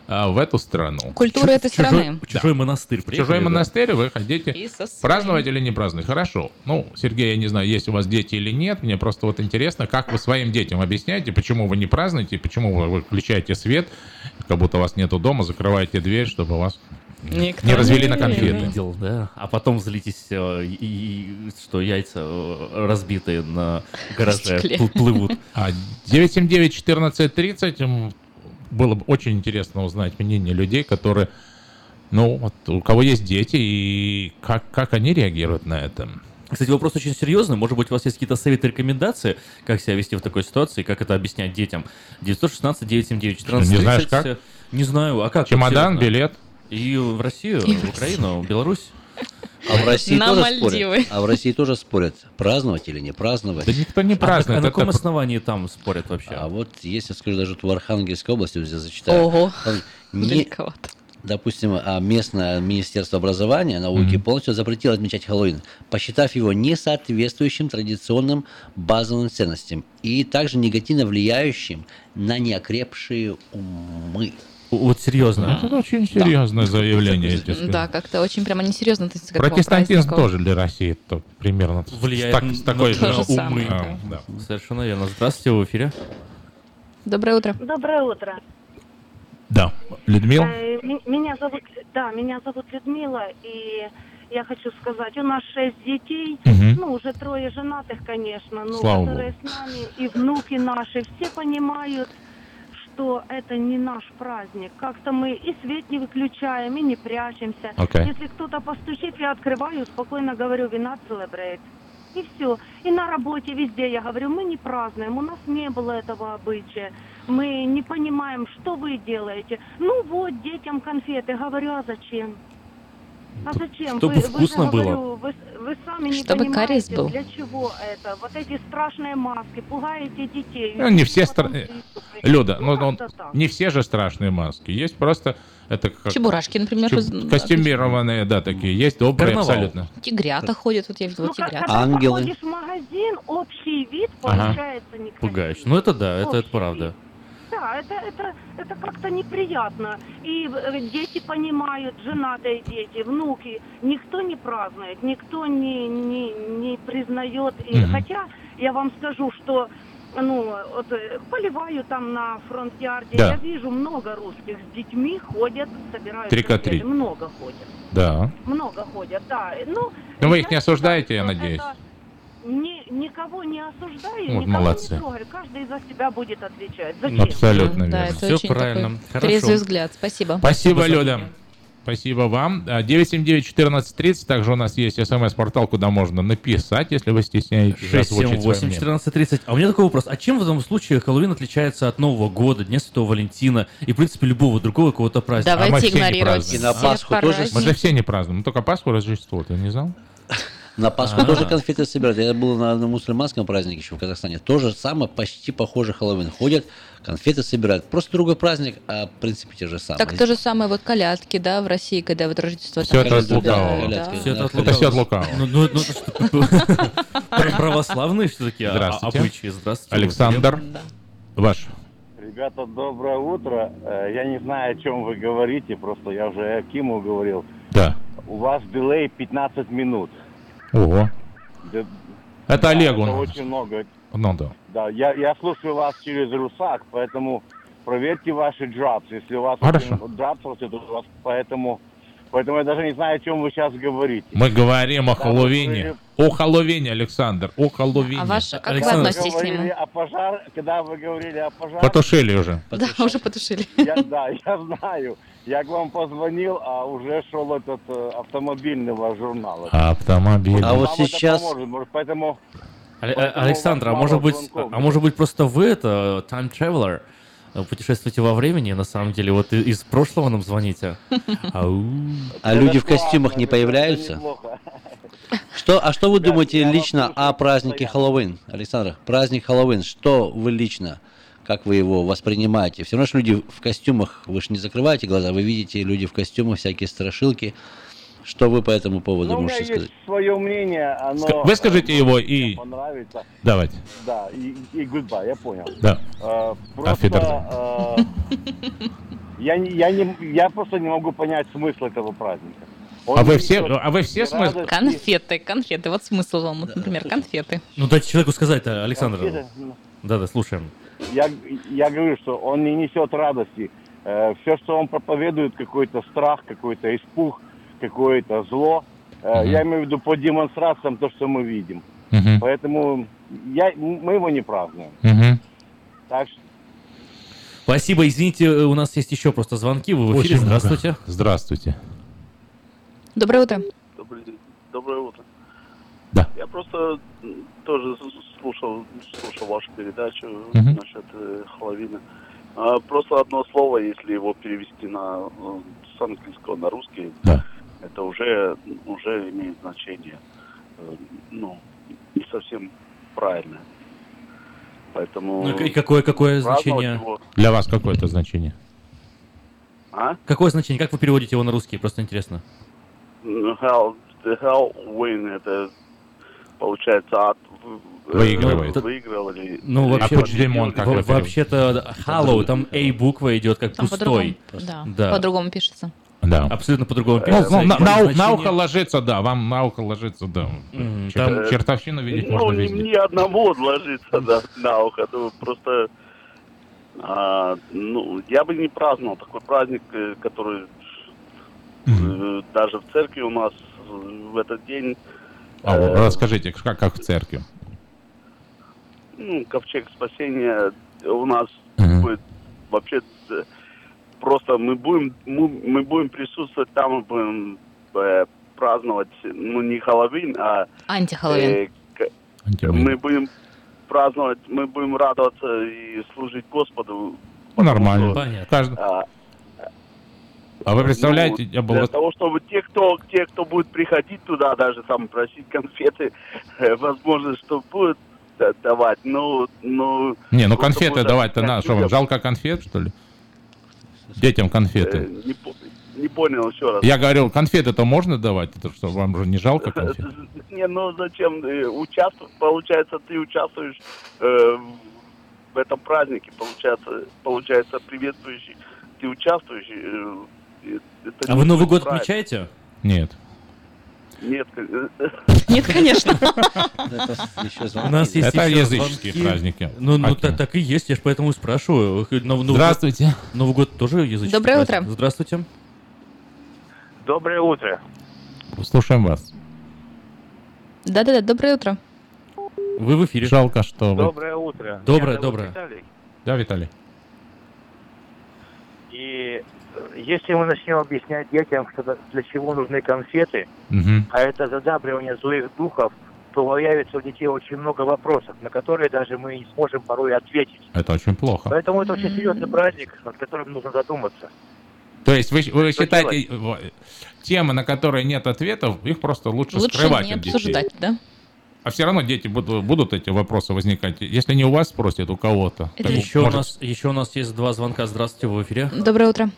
а, в эту страну. Культура этой чужой- страны. чужой монастырь В приехали, чужой да. монастырь вы хотите праздновать или не праздновать? Хорошо. Ну, Сергей, я не знаю, есть у вас дети или нет. Мне просто вот интересно, как вы своим детям объясняете, почему вы не празднуете, почему вы выключаете свет, как будто вас нету дома, закрываете дверь, чтобы вас Никто не развели на не конфеты. Видел, да. А потом злитесь, э, и, и что яйца э, разбитые на гараже пл- плывут. <laughs> А 979-1430 м, было бы очень интересно узнать мнение людей, которые, ну, вот у кого есть дети, и как, как они реагируют на это. Кстати, вопрос очень серьезный. Может быть, у вас есть какие-то советы, рекомендации, как себя вести в такой ситуации, как это объяснять детям? 916 979 14 Не знаешь, как? Не знаю. А как? Чемодан, билет. И в Россию, И в в Украину, в Беларусь? А в России На тоже Мальдивы. спорят. А в России тоже спорят, праздновать или не праздновать. Да никто не на- празднует. а на каком основании там спорят вообще? А вот если скажу даже в Архангельской области, я зачитаю. Ого. там не, допустим, а местное Министерство образования, науки полностью запретило отмечать Хэллоуин, посчитав его несоответствующим традиционным базовым ценностям и также негативно влияющим на неокрепшие умы. Вот серьезно. Это очень серьезное заявление. я тебе скажу. Да, как-то очень прямо несерьезно этому Протестантизм празднику. тоже для России то примерно Влияет с, так- с такой на же умы. самое, А, да. Совершенно верно. Здравствуйте, в эфире. Доброе утро. Доброе утро. Да. Людмила? Э, Меня зовут, да, меня зовут Людмила, и я хочу сказать, у нас шесть детей, Мгм. ну, уже трое женатых, конечно, но Слава которые с нами, и внуки наши, все понимают, что это не наш праздник. Как-то мы и свет не выключаем, и не прячемся. Окей. Если кто-то постучит, я открываю, спокойно говорю, not celebrate. И все. И на работе везде я говорю, мы не празднуем, у нас не было этого обычая. Мы не понимаем, что вы делаете. Ну вот, детям конфеты. Говорю, а зачем? А зачем? Чтобы вы, вкусно вы же, было. говорю, вы, вы сами не Чтобы понимаете, кариес был. для чего это. Вот эти страшные маски, пугаете детей. Ну, не все стра- приступы. Люда, ну, ну, не все же страшные маски. Есть просто это как Чебурашки, например. чеб- из- костюмированные, да, такие. Есть добрые Карнавал. абсолютно. Тигрята ходят, вот я видела Ну, как- тигрят. когда Ангелы. заходишь в магазин, общий вид Ага. получается некрасивый. Пугающе. Ну это да, это, это правда. вид. Да, это, это, это как-то неприятно. И э, дети понимают, женатые дети, внуки. Никто не празднует, никто не, не, не признает. И, Мгм. Хотя я вам скажу, что ну, вот, э, поливаю там на фронт-ярде, Да. я вижу много русских с детьми ходят, собирают конфеты. Много ходят. Да. Много ходят, да. Ну, Но вы их не осуждаете, я надеюсь? это ни- никого не осуждаю, Вот никого молодцы. не трогаю. Каждый за себя будет отвечать. Зачем? Абсолютно Да, верно. очень правильно. Хорошо. трезвый взгляд. Спасибо. Спасибо, Люда. Спасибо вам. А, 979-1430. Также у нас есть смс-портал, куда можно написать, если вы стесняетесь 6, 7, озвучить свое 8, мнение. 14, 30. А у меня такой вопрос. А чем в этом случае Хэллоуин отличается от Нового года, Дня Святого Валентина и, в принципе, любого другого какого-то праздника? А мы Давайте все не игнорировать празднуем. И на все Пасху тоже. Мы же все не празднуем. Мы только Пасху и Рождество. Ты не знал? На Пасху А. тоже конфеты собирают. Я был на одном мусульманском празднике еще в Казахстане. То же самое, почти похоже Хэллоуин. Ходят, конфеты собирают. Просто другой праздник, а в принципе те же самые. Так то же самое вот колядки, да, в России, когда вот Рождество. Там это от лукавого. да. Все Все это, от лукавого. Ну, ну, ну, православные все-таки а- Здравствуйте. обычаи. Здравствуйте. Александр, ваш. Ребята, доброе утро. Э, Я не знаю, о чем вы говорите, просто я уже Акиму говорил. Да. У вас дилей 15 минут. Ого. Д- Это да, Олег у нас. очень много. Ну да. Да, я, я слушаю вас через Русак, поэтому проверьте ваши drops. Если у вас Хорошо. drops растет, у вас поэтому, поэтому я даже не знаю, о чем вы сейчас говорите. Мы говорим о Да, Хэллоуине. О Хэллоуине, Александр. О Хэллоуине. А ваш, как вы Александр, Вы относитесь к говорили нему? о пожар, когда вы говорили о пожаре, Потушили уже. Да, уже потушили. я, да, я знаю. Я к вам позвонил, а уже шел этот э, автомобильный ваш журнал. Автомобиль. А вот сейчас- поможет, может, поэтому Але- Поэтому Александр, а может быть, звонков. а может быть просто вы это time traveler? Э, путешествуете во времени, на самом деле, вот из прошлого нам звоните. <laughs> Ау. А люди в костюмах не появляются? Что, а что вы думаете лично о празднике Хэллоуин, Александр? Праздник Хэллоуин, что вы лично, как вы его воспринимаете? Все равно же люди в костюмах, вы же не закрываете глаза, вы видите люди в костюмах, всякие страшилки. Что вы по этому поводу Ну, у меня можете есть сказать? свое мнение, оно... Ска- выскажите э, его и- понравится. Давайте. Да, и, и goodbye, я понял. Да. Э, просто... э, я, я, не, я просто не могу понять смысл этого праздника. Он А вы все, а вы все смысл? Конфеты, конфеты. Вот смысл вам, вот, например, конфеты. Ну дайте человеку сказать, а, Александр. конфеты. Ну, Да-да, слушаем. Я, я говорю, что он не несет радости. все, что он проповедует, какой-то страх, какой-то испуг, какое-то зло. Мгм. Я имею в виду по демонстрациям то, что мы видим. Мгм. Поэтому я, мы его не празднуем. Мгм. Так что Спасибо, извините, э, у нас есть еще просто звонки, вы в эфире, Очень много. здравствуйте. Здравствуйте. Доброе утро. Добрый день. Доброе утро. Да. Я просто тоже слушал, слушал вашу передачу Мгм. насчет э, Хэллоуина. А, просто одно слово, если его перевести на э, с английского на русский, Да. Это уже уже имеет значение. Э, ну, не совсем правильно. Поэтому. Ну и какое, какое значение? его- Для вас какое это значение? А? Какое значение? Как вы переводите его на русский? Просто интересно. Ну, Hell, the Hellwin это получается от э, Выигрывает. выигрывали. Ну, Или вообще, А Пучдемон как во- вообще-то Hollow, там A буква идет как Там пустой. по-другому, да, по-другому пишется. Да. Абсолютно по-другому Ну, пишется. ну, на, на на ухо ложится, да, вам на ухо ложится, да. Мгм, Чер- там- Чертовщину видеть ну, можно везде. ни одному ложится да, на ухо. Ну, просто а, ну, я бы не праздновал такой праздник, э, который э, даже в церкви у нас э, в этот день А, э, расскажите, как, как в церкви? ну, ковчег спасения у нас Мгм. будет вообще э, просто мы будем мы, мы будем присутствовать там, мы будем э, праздновать ну не Хэллоуин, а Антихэллоуин. э, к- мы будем праздновать, мы будем радоваться и служить Господу. Ну, нормально. что, Понятно. Каждый- а, А вы представляете, ну, я был... для того, чтобы те, кто, те, кто будет приходить туда, даже там просить конфеты, э, возможно, что будут да- давать, ну, ну... Не, ну конфеты давать-то надо. Что вам, жалко конфет, что ли? Детям Э, конфеты. не, по- не понял еще раз. Я говорил, конфеты-то можно давать? Это что, вам же не жалко конфет? <laughs> Не, ну зачем э, участвовать? Получается, ты участвуешь э, в этом празднике, получается, получается приветствующий, ты участвуешь. э, э, А не вы Новый год отмечаете? Нет. Нет, Нет, конечно. У нас есть Это языческие праздники. Ну, ну так, и есть, я же поэтому и спрашиваю. Здравствуйте. Новый год тоже языческий Доброе утро. Здравствуйте. Доброе утро. Слушаем вас. Да-да-да, доброе утро. Вы в эфире. Жалко, что вы... Доброе утро. Доброе, доброе. Виталий. Да, Виталий? И если мы начнем объяснять детям, что для чего нужны конфеты, Мгм. а это задабривание злых духов, то появится у детей очень много вопросов, на которые даже мы не сможем порой ответить. Это очень плохо. Поэтому это очень серьезный праздник, над которым нужно задуматься. То есть вы, вы Что считаете, э, темы, на которые нет ответов, их просто лучше, Лучше скрывать не от детей? обсуждать, да? А все равно дети будут, будут эти вопросы возникать. Если не у вас спросят, у кого-то. Это Еще, у может, нас, еще у нас есть два звонка. Здравствуйте, в эфире. Доброе утро.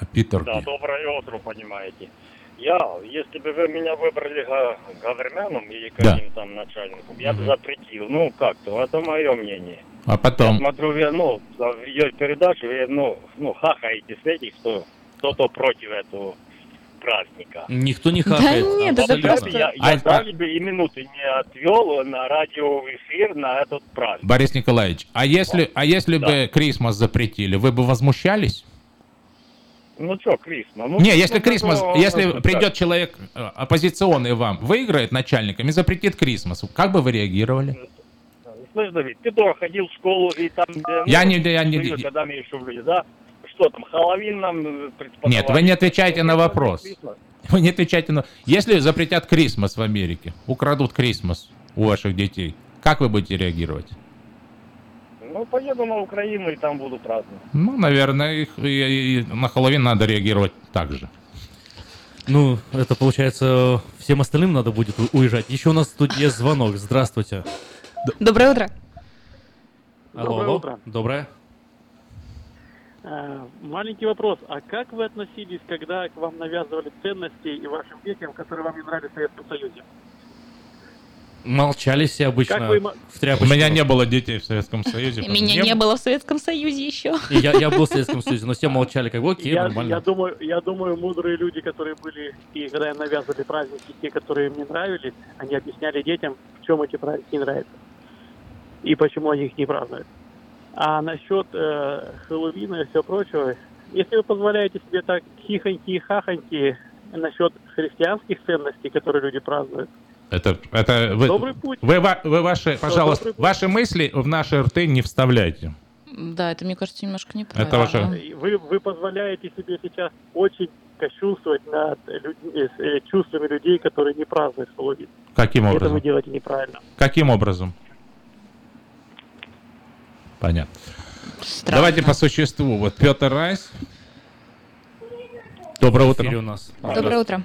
А Питер. Да, доброе утро, понимаете. Я, если бы вы меня выбрали га- гаверменом или Да. каким там начальником, я бы запретил. Ну, как-то, это мое мнение. А Я потом... смотрю, вы, ну, за ее передачу, вы, ну, ну, хахаете с этих, что кто-то против этого праздника. Никто не Да хахает. нет, это просто- Я, я А- даже бы и минуты не отвел на радиоэфир на этот праздник. Борис Николаевич, а если, а если бы Крисмас запретили, вы бы возмущались? Ну что, Крисма? Ну, Не, если ну, Крисмас, ну, если ну, придет человек э, оппозиционный вам, выиграет начальником и запретит Крисмас, как бы вы реагировали? Слышь, Давид, ты тоже ходил в школу и там... где, Я ну, не- я не- мы еще были, да? Что там, Хэллоуин нам э? Нет, вы не отвечаете на вопрос. Вы не отвечаете на... Если запретят Крисмас в Америке, украдут Крисмас у ваших детей, как вы будете реагировать? Ну, поеду на Украину и там буду праздновать. Ну, наверное, их, и- и на Хэллоуин надо реагировать так же. Ну, это получается, всем остальным надо будет уезжать. Еще у нас тут есть звонок. Здравствуйте. Доброе утро. Алло, Доброе алло. утро. Доброе. Э, Маленький вопрос. А как вы относились, когда к вам навязывали ценности и вашим детям, которые вам не нравились в Советском Союзе? Молчали все обычно Как вы в У тряпочку. меня не было детей в Советском Союзе. <laughs> И меня не было в Советском Союзе еще. Я, я был в Советском Союзе, но все молчали, как бы, окей, я, нормально. я думаю, я думаю, мудрые люди, которые были и когда им навязывали праздники, те, которые им не нравились, они объясняли детям, в чем эти праздники не нравятся и почему они их не празднуют. А насчет э, Хэллоуина и всего прочего, если вы позволяете себе так хихоньки и хахоньки насчет христианских ценностей, которые люди празднуют, Это, это вы, Добрый путь. Вы, ва- вы ваши, пожалуйста, добрый путь. ваши мысли в наши рты не вставляйте. Да, это, мне кажется, немножко неправильно. Это ваше- И Вы, вы позволяете себе сейчас очень кощунствовать над людьми, с, э, чувствами людей, которые не празднуют Хэллоуин. Каким Это образом? вы делаете неправильно. Каким образом? Понятно. Давайте по существу. Вот Петр Райс. Доброе утро. у нас. Доброе утро.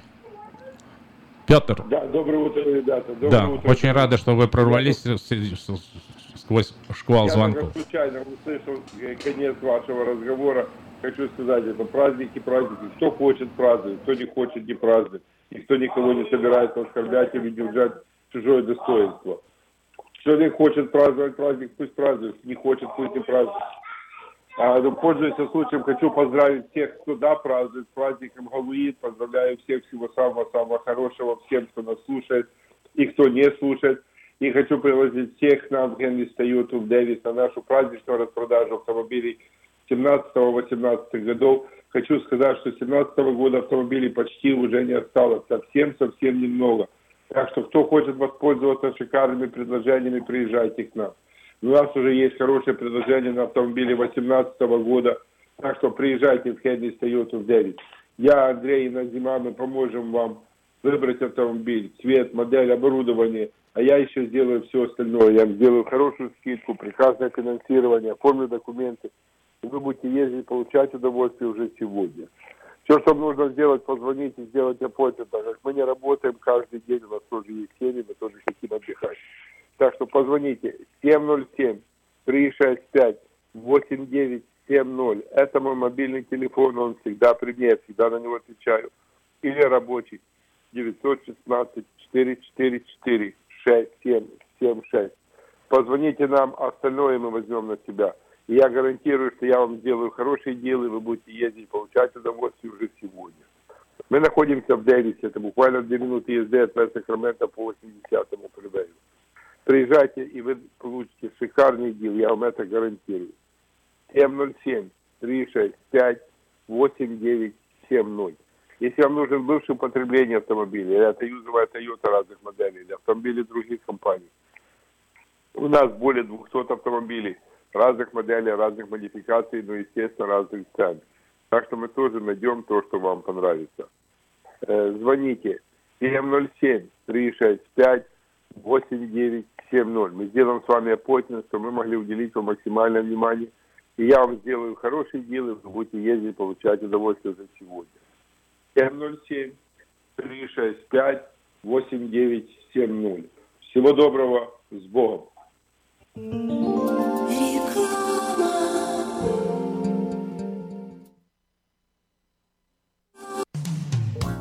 Петр. Да, доброе утро, ребята. Доброе Да, утро. очень рады, что вы прорвались сквозь шквал Я звонков. только случайно услышал э, конец вашего разговора. Хочу сказать, это праздники, праздники. Кто хочет праздновать, кто не хочет не праздновать. Никто никого не собирается оскорблять или держать чужое достоинство. Человек хочет праздновать праздник, пусть празднует. Не хочет, пусть не празднует. А, ну, пользуясь случаем, хочу поздравить всех, кто да, празднует праздником Хэллоуин. Поздравляю всех всего самого-самого хорошего, всем, кто нас слушает и кто не слушает. И хочу пригласить всех нам в Генри Тойоту в Дэвис на нашу праздничную распродажу автомобилей 17-18 годов. Хочу сказать, что 17 года автомобилей почти уже не осталось, совсем-совсем немного. Так что кто хочет воспользоваться шикарными предложениями, приезжайте к нам. У нас уже есть хорошее предложение на автомобиле 2018 года. Так что приезжайте в Хеннис Тойоту в 9. Я, Андрей и Назима, мы поможем вам выбрать автомобиль, цвет, модель, оборудование. А я еще сделаю все остальное. Я сделаю хорошую скидку, прекрасное финансирование, оформлю документы. И вы будете ездить, получать удовольствие уже сегодня. Все, что нужно сделать, позвонить и сделать аппоинтмент, так как мы не работаем каждый день, у нас тоже есть семьи, мы тоже хотим отдыхать. Так что позвоните 707-365-8970. Это мой мобильный телефон, он всегда при мне, я всегда на него отвечаю. Или рабочий 916-444-6776. Позвоните нам, остальное мы возьмем на себя. И я гарантирую, что я вам сделаю хорошие дела, и вы будете ездить, получать удовольствие уже сегодня. Мы находимся в Дэвисе, это буквально две минуты езды от Сакрамента по 80-му Привею. Приезжайте, и вы получите шикарный дел, я вам это гарантирую. 707-365-8970. Если вам нужен бывший употребление автомобиля, это юзовая Toyota разных моделей, или автомобили других компаний, у нас более 200 автомобилей разных моделей, разных модификаций, но, естественно, разных цен. Так что мы тоже найдем то, что вам понравится. Э, звоните 707-365-8970. Мы сделаем с вами appointment, чтобы мы могли уделить вам максимальное внимание. И я вам сделаю хорошие дела, вы будете ездить, получать удовольствие за сегодня. 707-365-8970. Всего доброго, с Богом!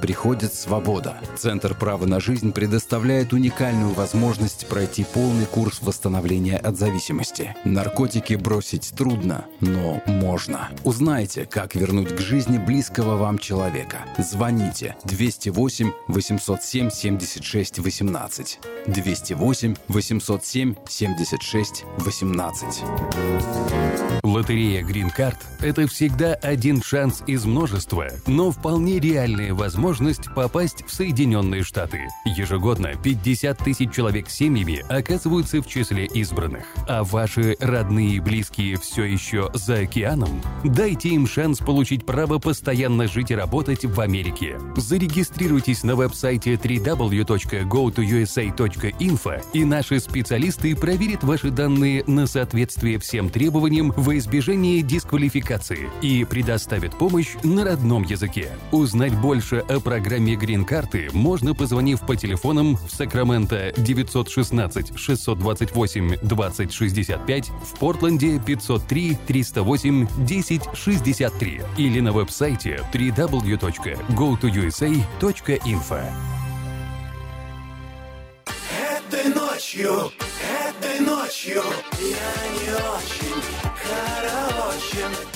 приходит свобода. Центр права на жизнь предоставляет уникальную возможность пройти полный курс восстановления от зависимости. Наркотики бросить трудно, но можно. Узнайте, как вернуть к жизни близкого вам человека. Звоните 208 807 76 18. 208 807 76 18. Лотерея Green Card – это всегда один шанс из множества, но вполне реальная возможность попасть в Соединенные Штаты. Ежегодно 50 тысяч человек семьями оказываются в числе избранных. А ваши родные и близкие все еще за океаном? Дайте им шанс получить право постоянно жить и работать в Америке. Зарегистрируйтесь на веб-сайте www.gotousa.info и наши специалисты проверят ваши данные на соответствие всем требованиям во избежание дисквалификации и предоставят помощь на родном языке. Узнать больше о программе Green карты можно, позвонив по телефонам в Сакраменто 916 628 20 65, в Портленде 503 308 10 63 или на веб-сайте www.gotousa.info. Этой ночью, этой ночью я не очень хорошен.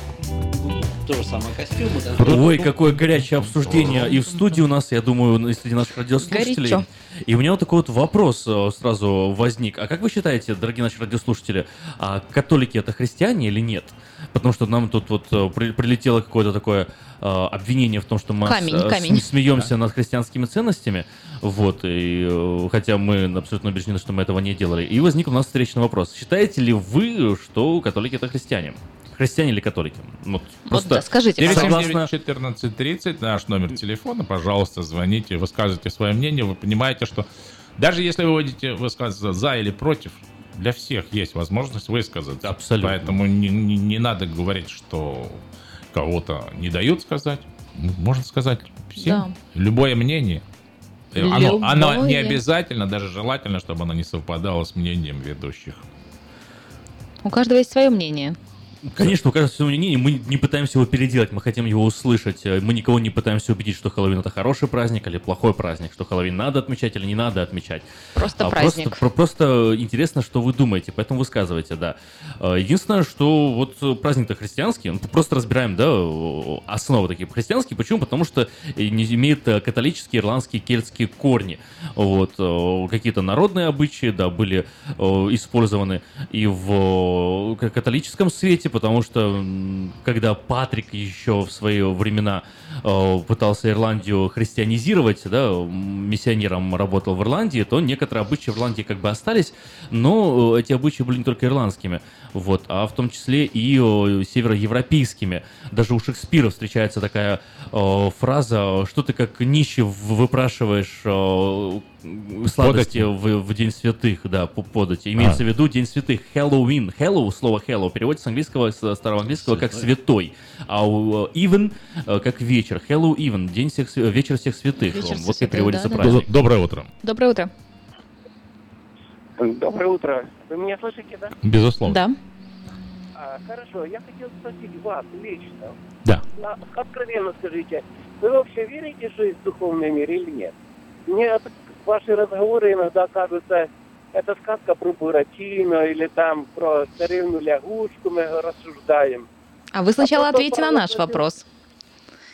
То же самое костюмы. да? Ой, какое горячее обсуждение и в студии у нас, я думаю, среди наших радиослушателей. Горячо. И у меня вот такой вот вопрос э, сразу возник. А как вы считаете, дорогие наши радиослушатели, а католики это христиане или нет? Потому что нам тут вот э, при- прилетело какое-то такое э, обвинение в том, что мы Камень, с- камень. смеемся над христианскими ценностями. Вот, и, хотя мы абсолютно убеждены, что мы этого не делали. И возник у нас встречный вопрос. Считаете ли вы, что католики это христиане? Христиане или католики? Вот, просто да, скажите, согласно- 1430 наш номер телефона, пожалуйста, звоните, высказывайте свое мнение. Вы понимаете, что даже если вы будете высказываться за или против, для всех есть возможность высказаться. Абсолютно. Поэтому не, не- не надо говорить, что кого-то не дают сказать. Можно сказать всем. Да. Любое мнение. Э, Оно, оно не Любое. обязательно, даже желательно, чтобы оно не совпадало с мнением ведущих. У каждого есть свое мнение. Конечно, у каждого свое мнение, мы не пытаемся его переделать, мы хотим его услышать. Э, Мы никого не пытаемся убедить, что Хэллоуин это хороший праздник или плохой праздник, что Хэллоуин надо отмечать или не надо отмечать. Просто А праздник. Просто, про- просто интересно, что вы думаете, поэтому высказывайте, да. Э, Единственное, что вот праздник-то христианский, ну, просто разбираем, да, основы такие христианские. Почему? Потому что э, не имеет католические, ирландские, кельтские корни. Вот, какие-то народные обычаи, да, были использованы и в католическом свете, потому что когда Патрик еще в свои времена э, пытался Ирландию христианизировать, да, миссионером работал в Ирландии, то некоторые обычаи в Ирландии как бы остались, но э, эти обычаи были не только ирландскими, вот, а в том числе и э, североевропейскими. Даже у Шекспира встречается такая э, фраза, что ты как нищий выпрашиваешь э, сладости в, в День Святых, да, по подати. Имеется А. в виду День Святых. Хэллоуин. Hello, слово hello переводится с английского, с старого английского как святой. А у э, even э, как вечер. Hello even. День всех, св- вечер всех святых. Вечер Вот как переводится да, праздник. Доброе утро. Доброе утро. Доброе утро. Вы меня слышите, да? Безусловно. Да. А, хорошо, я хотел спросить вас лично. Да. А, Откровенно скажите, вы вообще верите, что есть духовный мир или нет? Мне ваши разговоры иногда кажутся, это сказка про Буратино или там про царевну лягушку мы рассуждаем. А вы сначала А ответьте на наш вопрос.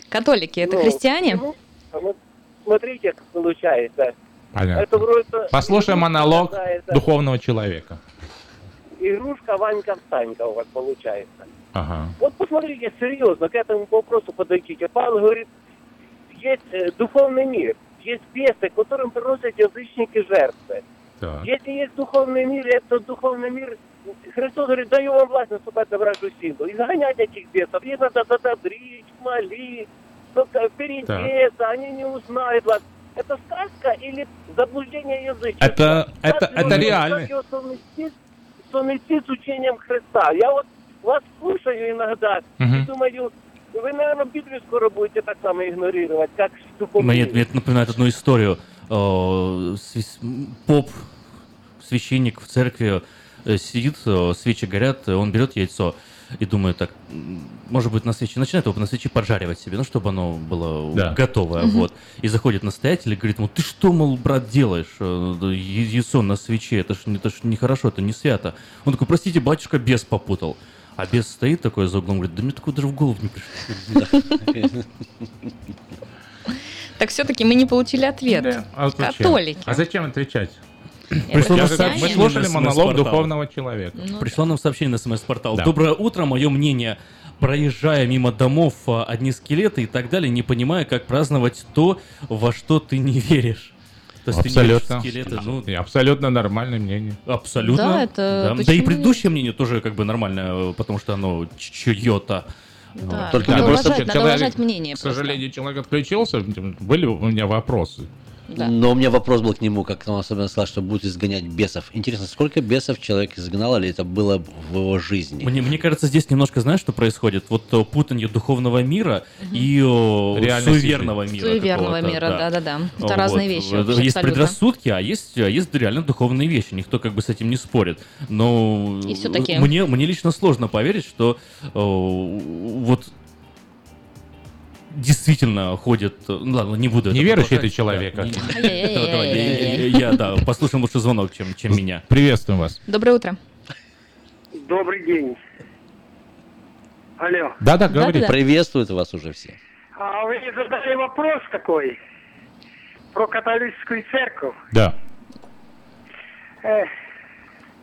Католики это Ну, христиане? ну, Вот смотрите, как получается. Понятно. Это вроде Послушаем монолог какая-то, духовного человека. Игрушка Ванька-Встанька у вас получается. Ага. Вот посмотрите, серьезно к этому вопросу подойдите. Павел говорит, есть э, духовный мир, есть бесы, которым приносят язычники жертвы. Так. Если есть духовный мир, этот духовный мир, Христос говорит, даю вам власть наступать на вражью силу. И загонять этих бесов. Их надо задобрить, молить, только переодеться, они не узнают вас. Это сказка или заблуждение язычников? Это- это- Как это реально. могут её совместить, совместить с учением Христа. Я вот вас слушаю иногда Мгм. и думаю, вы, наверное, Библию скоро будете так само игнорировать, как духовный мне это напоминает одну историю. Э, Поп, священник в церкви э, сидит, э, свечи горят, он берет яйцо и думает так, может быть, на свечи, начинает его на свечи поджаривать себе, ну, чтобы оно было Да. готовое, Мгм. вот. И заходит настоятель и говорит ему, ты что, мол, брат, делаешь? Яйцо на свече, это ж, это ж нехорошо, это не свято. Он такой, простите, батюшка, бес попутал. А бес стоит такой за углом, говорит, да мне такое даже в голову не пришло. <laughs> Так все-таки мы не получили ответ. А зачем? Католики. А зачем отвечать? Пришло нам сообщение Мы слушали монолог духовного человека. Ну, Пришло нам сообщение на смс-портал. Да. Доброе утро, мое мнение. Проезжая мимо домов, а, одни скелеты и так далее, не понимая, как праздновать то, во что ты не веришь. То есть ты не Абсолютно. скелеты, ну, И абсолютно нормальное мнение. абсолютно. Да, это Да, Да и предыдущее мнение тоже как бы нормальное, потому что оно ч- чье-то. Да, Только надо не просто уважать, надо человек- уважать мнение К просто. сожалению, человек отключился. Были у меня вопросы. Да. Но у меня вопрос был к нему, как он особенно сказал, что будет изгонять бесов. Интересно, сколько бесов человек изгнал, или это было в его жизни? Мне, мне кажется, здесь немножко, знаешь, что происходит? Вот э, путанье духовного мира и э, Реальности суеверного мира. Суеверного мира, да-да-да. Это Вот. разные вещи. Это вообще, Есть абсолютно. предрассудки, а есть, а есть реально духовные вещи. Никто как бы с этим не спорит. Но И мне, мне лично сложно поверить, что э, вот действительно ходит... ну Ладно, не буду это Неверующий ты человек, Да, а? не- Ай-яй-яй-яй-яй-яй. <laughs> Давай, я- да, послушаем лучше звонок, чем, чем меня. Приветствуем вас. Доброе утро. Добрый день. Алло. Да-да, говори. Приветствуют вас уже все. А вы задали вопрос такой про католическую церковь. Да. Э,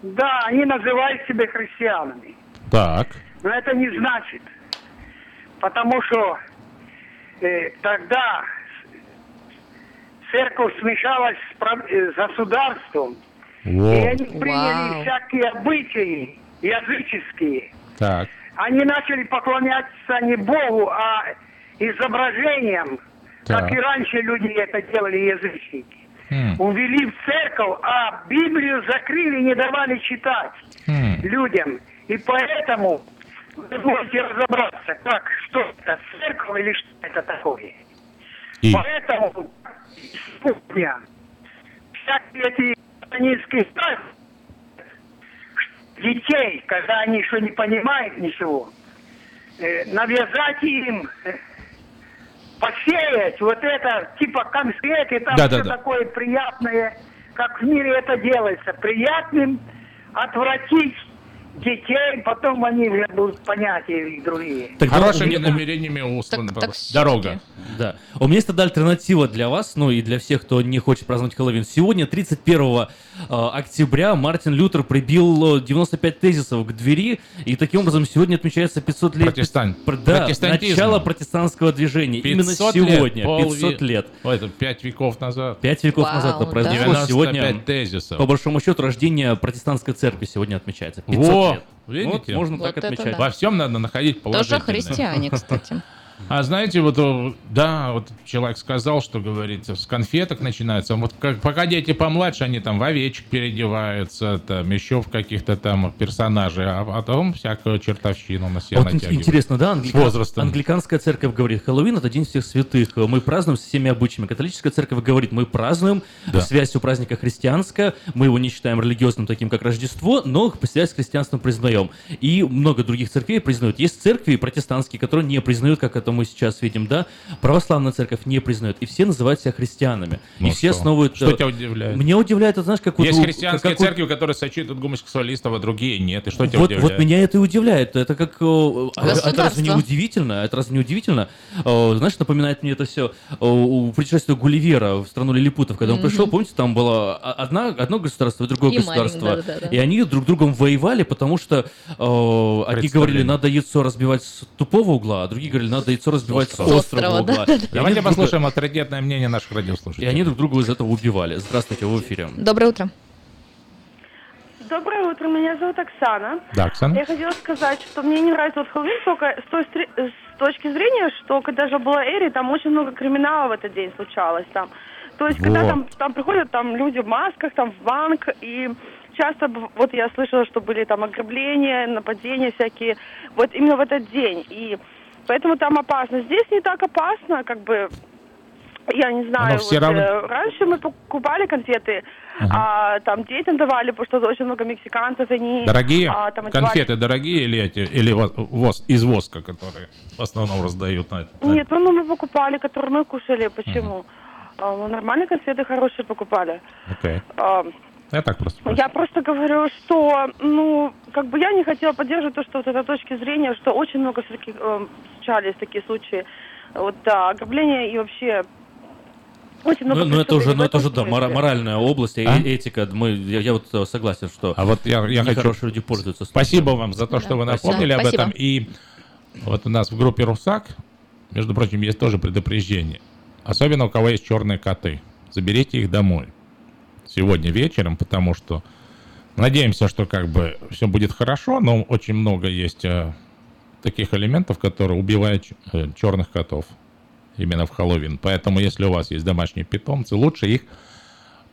да, они называют себя христианами. Так. Но это не значит. Потому что э, тогда церковь смешалась с, прав- э, с государством. Во. И они приняли Вау. всякие обычаи языческие. Так. Они начали поклоняться не Богу, а изображениям, Так. как и раньше люди это делали, язычники. Хм. Увели в церковь, а Библию закрыли, не давали читать Хм. людям. И поэтому вы можете разобраться, как, что это, церковь или что это такое. И? Поэтому сегодня всякие эти сатанинские детей, когда они еще не понимают ничего, э, навязать им, э, посеять вот это, типа конфеты, там Да, все да, да. такое приятное, как в мире это делается, приятным отвратить детей, потом они уже будут понятия и другие. Тогда Хорошими у меня- намерениями услана так дорога. Да. У меня есть тогда альтернатива для вас, ну и для всех, кто не хочет праздновать Хэллоуин. Сегодня, 31 э, октября, Мартин Лютер прибил э, 95 тезисов к двери, и таким образом сегодня отмечается 500 лет... Протестан- Пр- Да, начало протестантского движения. Именно 500 лет, сегодня, 500 лет. Ой, это пять веков назад. Пять веков Вау, назад это да. произошло. 95 Сегодня, тезисов. по большому счету, рождение протестантской церкви сегодня отмечается. 500 Лет. видите? Вот, можно Вот так это отмечать. да. Во всем надо находить Тоже положительное. христиане, кстати. <laughs> А знаете, вот, да, вот человек сказал, что, говорится, с конфеток начинается. Вот как, пока дети помладше, они там в овечек переодеваются, там еще в каких-то там персонажей, а потом всякую чертовщину на себя Вот натягивают. интересно, да, С англика- возрастом. англиканская церковь говорит, Хэллоуин это день всех святых, мы празднуем со всеми обычаями. Католическая церковь говорит, мы празднуем Да. связь у праздника христианская, мы его не считаем религиозным таким, как Рождество, но связь с христианством признаем. И много других церквей признают. Есть церкви протестантские, которые не признают как это мы сейчас видим, да, православная церковь не признает, и все называют себя христианами. Ну и все что? основывают... Что э, тебя удивляет? Меня удивляет, это знаешь, как Есть у- христианские как у- церкви, которые сочетают гомосексуалистов, а другие нет. И что тебя вот, удивляет? вот меня это и удивляет. Это как... э, а- Это разве не удивительно? Это разве не удивительно? Э, Знаешь, напоминает мне это все у путешествия Гулливера в страну лилипутов. Когда он Мгм. пришел, помните, там было а- одна, одно государство и другое И государство. маленькое, да-да-да. И они друг с другом воевали, потому что э, одни говорили, надо яйцо разбивать с тупого угла, а другие говорили, надо яйцо разбивать с Острого. угла. И они Давайте послушаем авторитетное мнение наших И радиослушателей. они друг друга из этого убивали. Здравствуйте, вы в эфире. Доброе утро. Доброе утро, меня зовут Оксана. Да, Оксана. Я хотела сказать, что мне не нравится вот Хэллоуин только с, той стри- с точки зрения, что когда же была Эри, там очень много криминала в этот день случалось. Там. То есть, когда Вот. там, там приходят там люди в масках, там в банк, и часто, вот я слышала, что были там ограбления, нападения всякие, вот именно в этот день. И поэтому там опасно. Здесь не так опасно, как бы, я не знаю, все вот, равно- э, раньше мы покупали конфеты, а, там детям давали, потому что очень много мексиканцев, они... Дорогие а, там одевали- конфеты, дорогие или эти, или во- вос, из воска, которые в основном раздают на это? Нет, ну мы покупали, которые мы кушали. Почему? А, мы нормальные конфеты хорошие покупали. Окей. А, Я так просто. я просто говорю, что, ну, как бы я не хотела поддерживать то, что вот этой точки зрения, что очень много все-таки э, случались такие случаи. Вот, да, ограбления и вообще очень много Ну, ну, это уже, ну, это этом уже, да, моральная область, э- А? этика. Мы, я, я вот э, согласен, что А вот я, я хочу... нехорошие люди пользуются. Спасибо вам за то, что вы Да, напомнили спасибо. об этом. Спасибо. И вот у нас в группе «Русак», между прочим, есть тоже предупреждение. Особенно у кого есть черные коты. Заберите их домой сегодня вечером, потому что надеемся, что как бы все будет хорошо, но очень много есть э, таких элементов, которые убивают черных котов именно в Хэллоуин. Поэтому, если у вас есть домашние питомцы, лучше их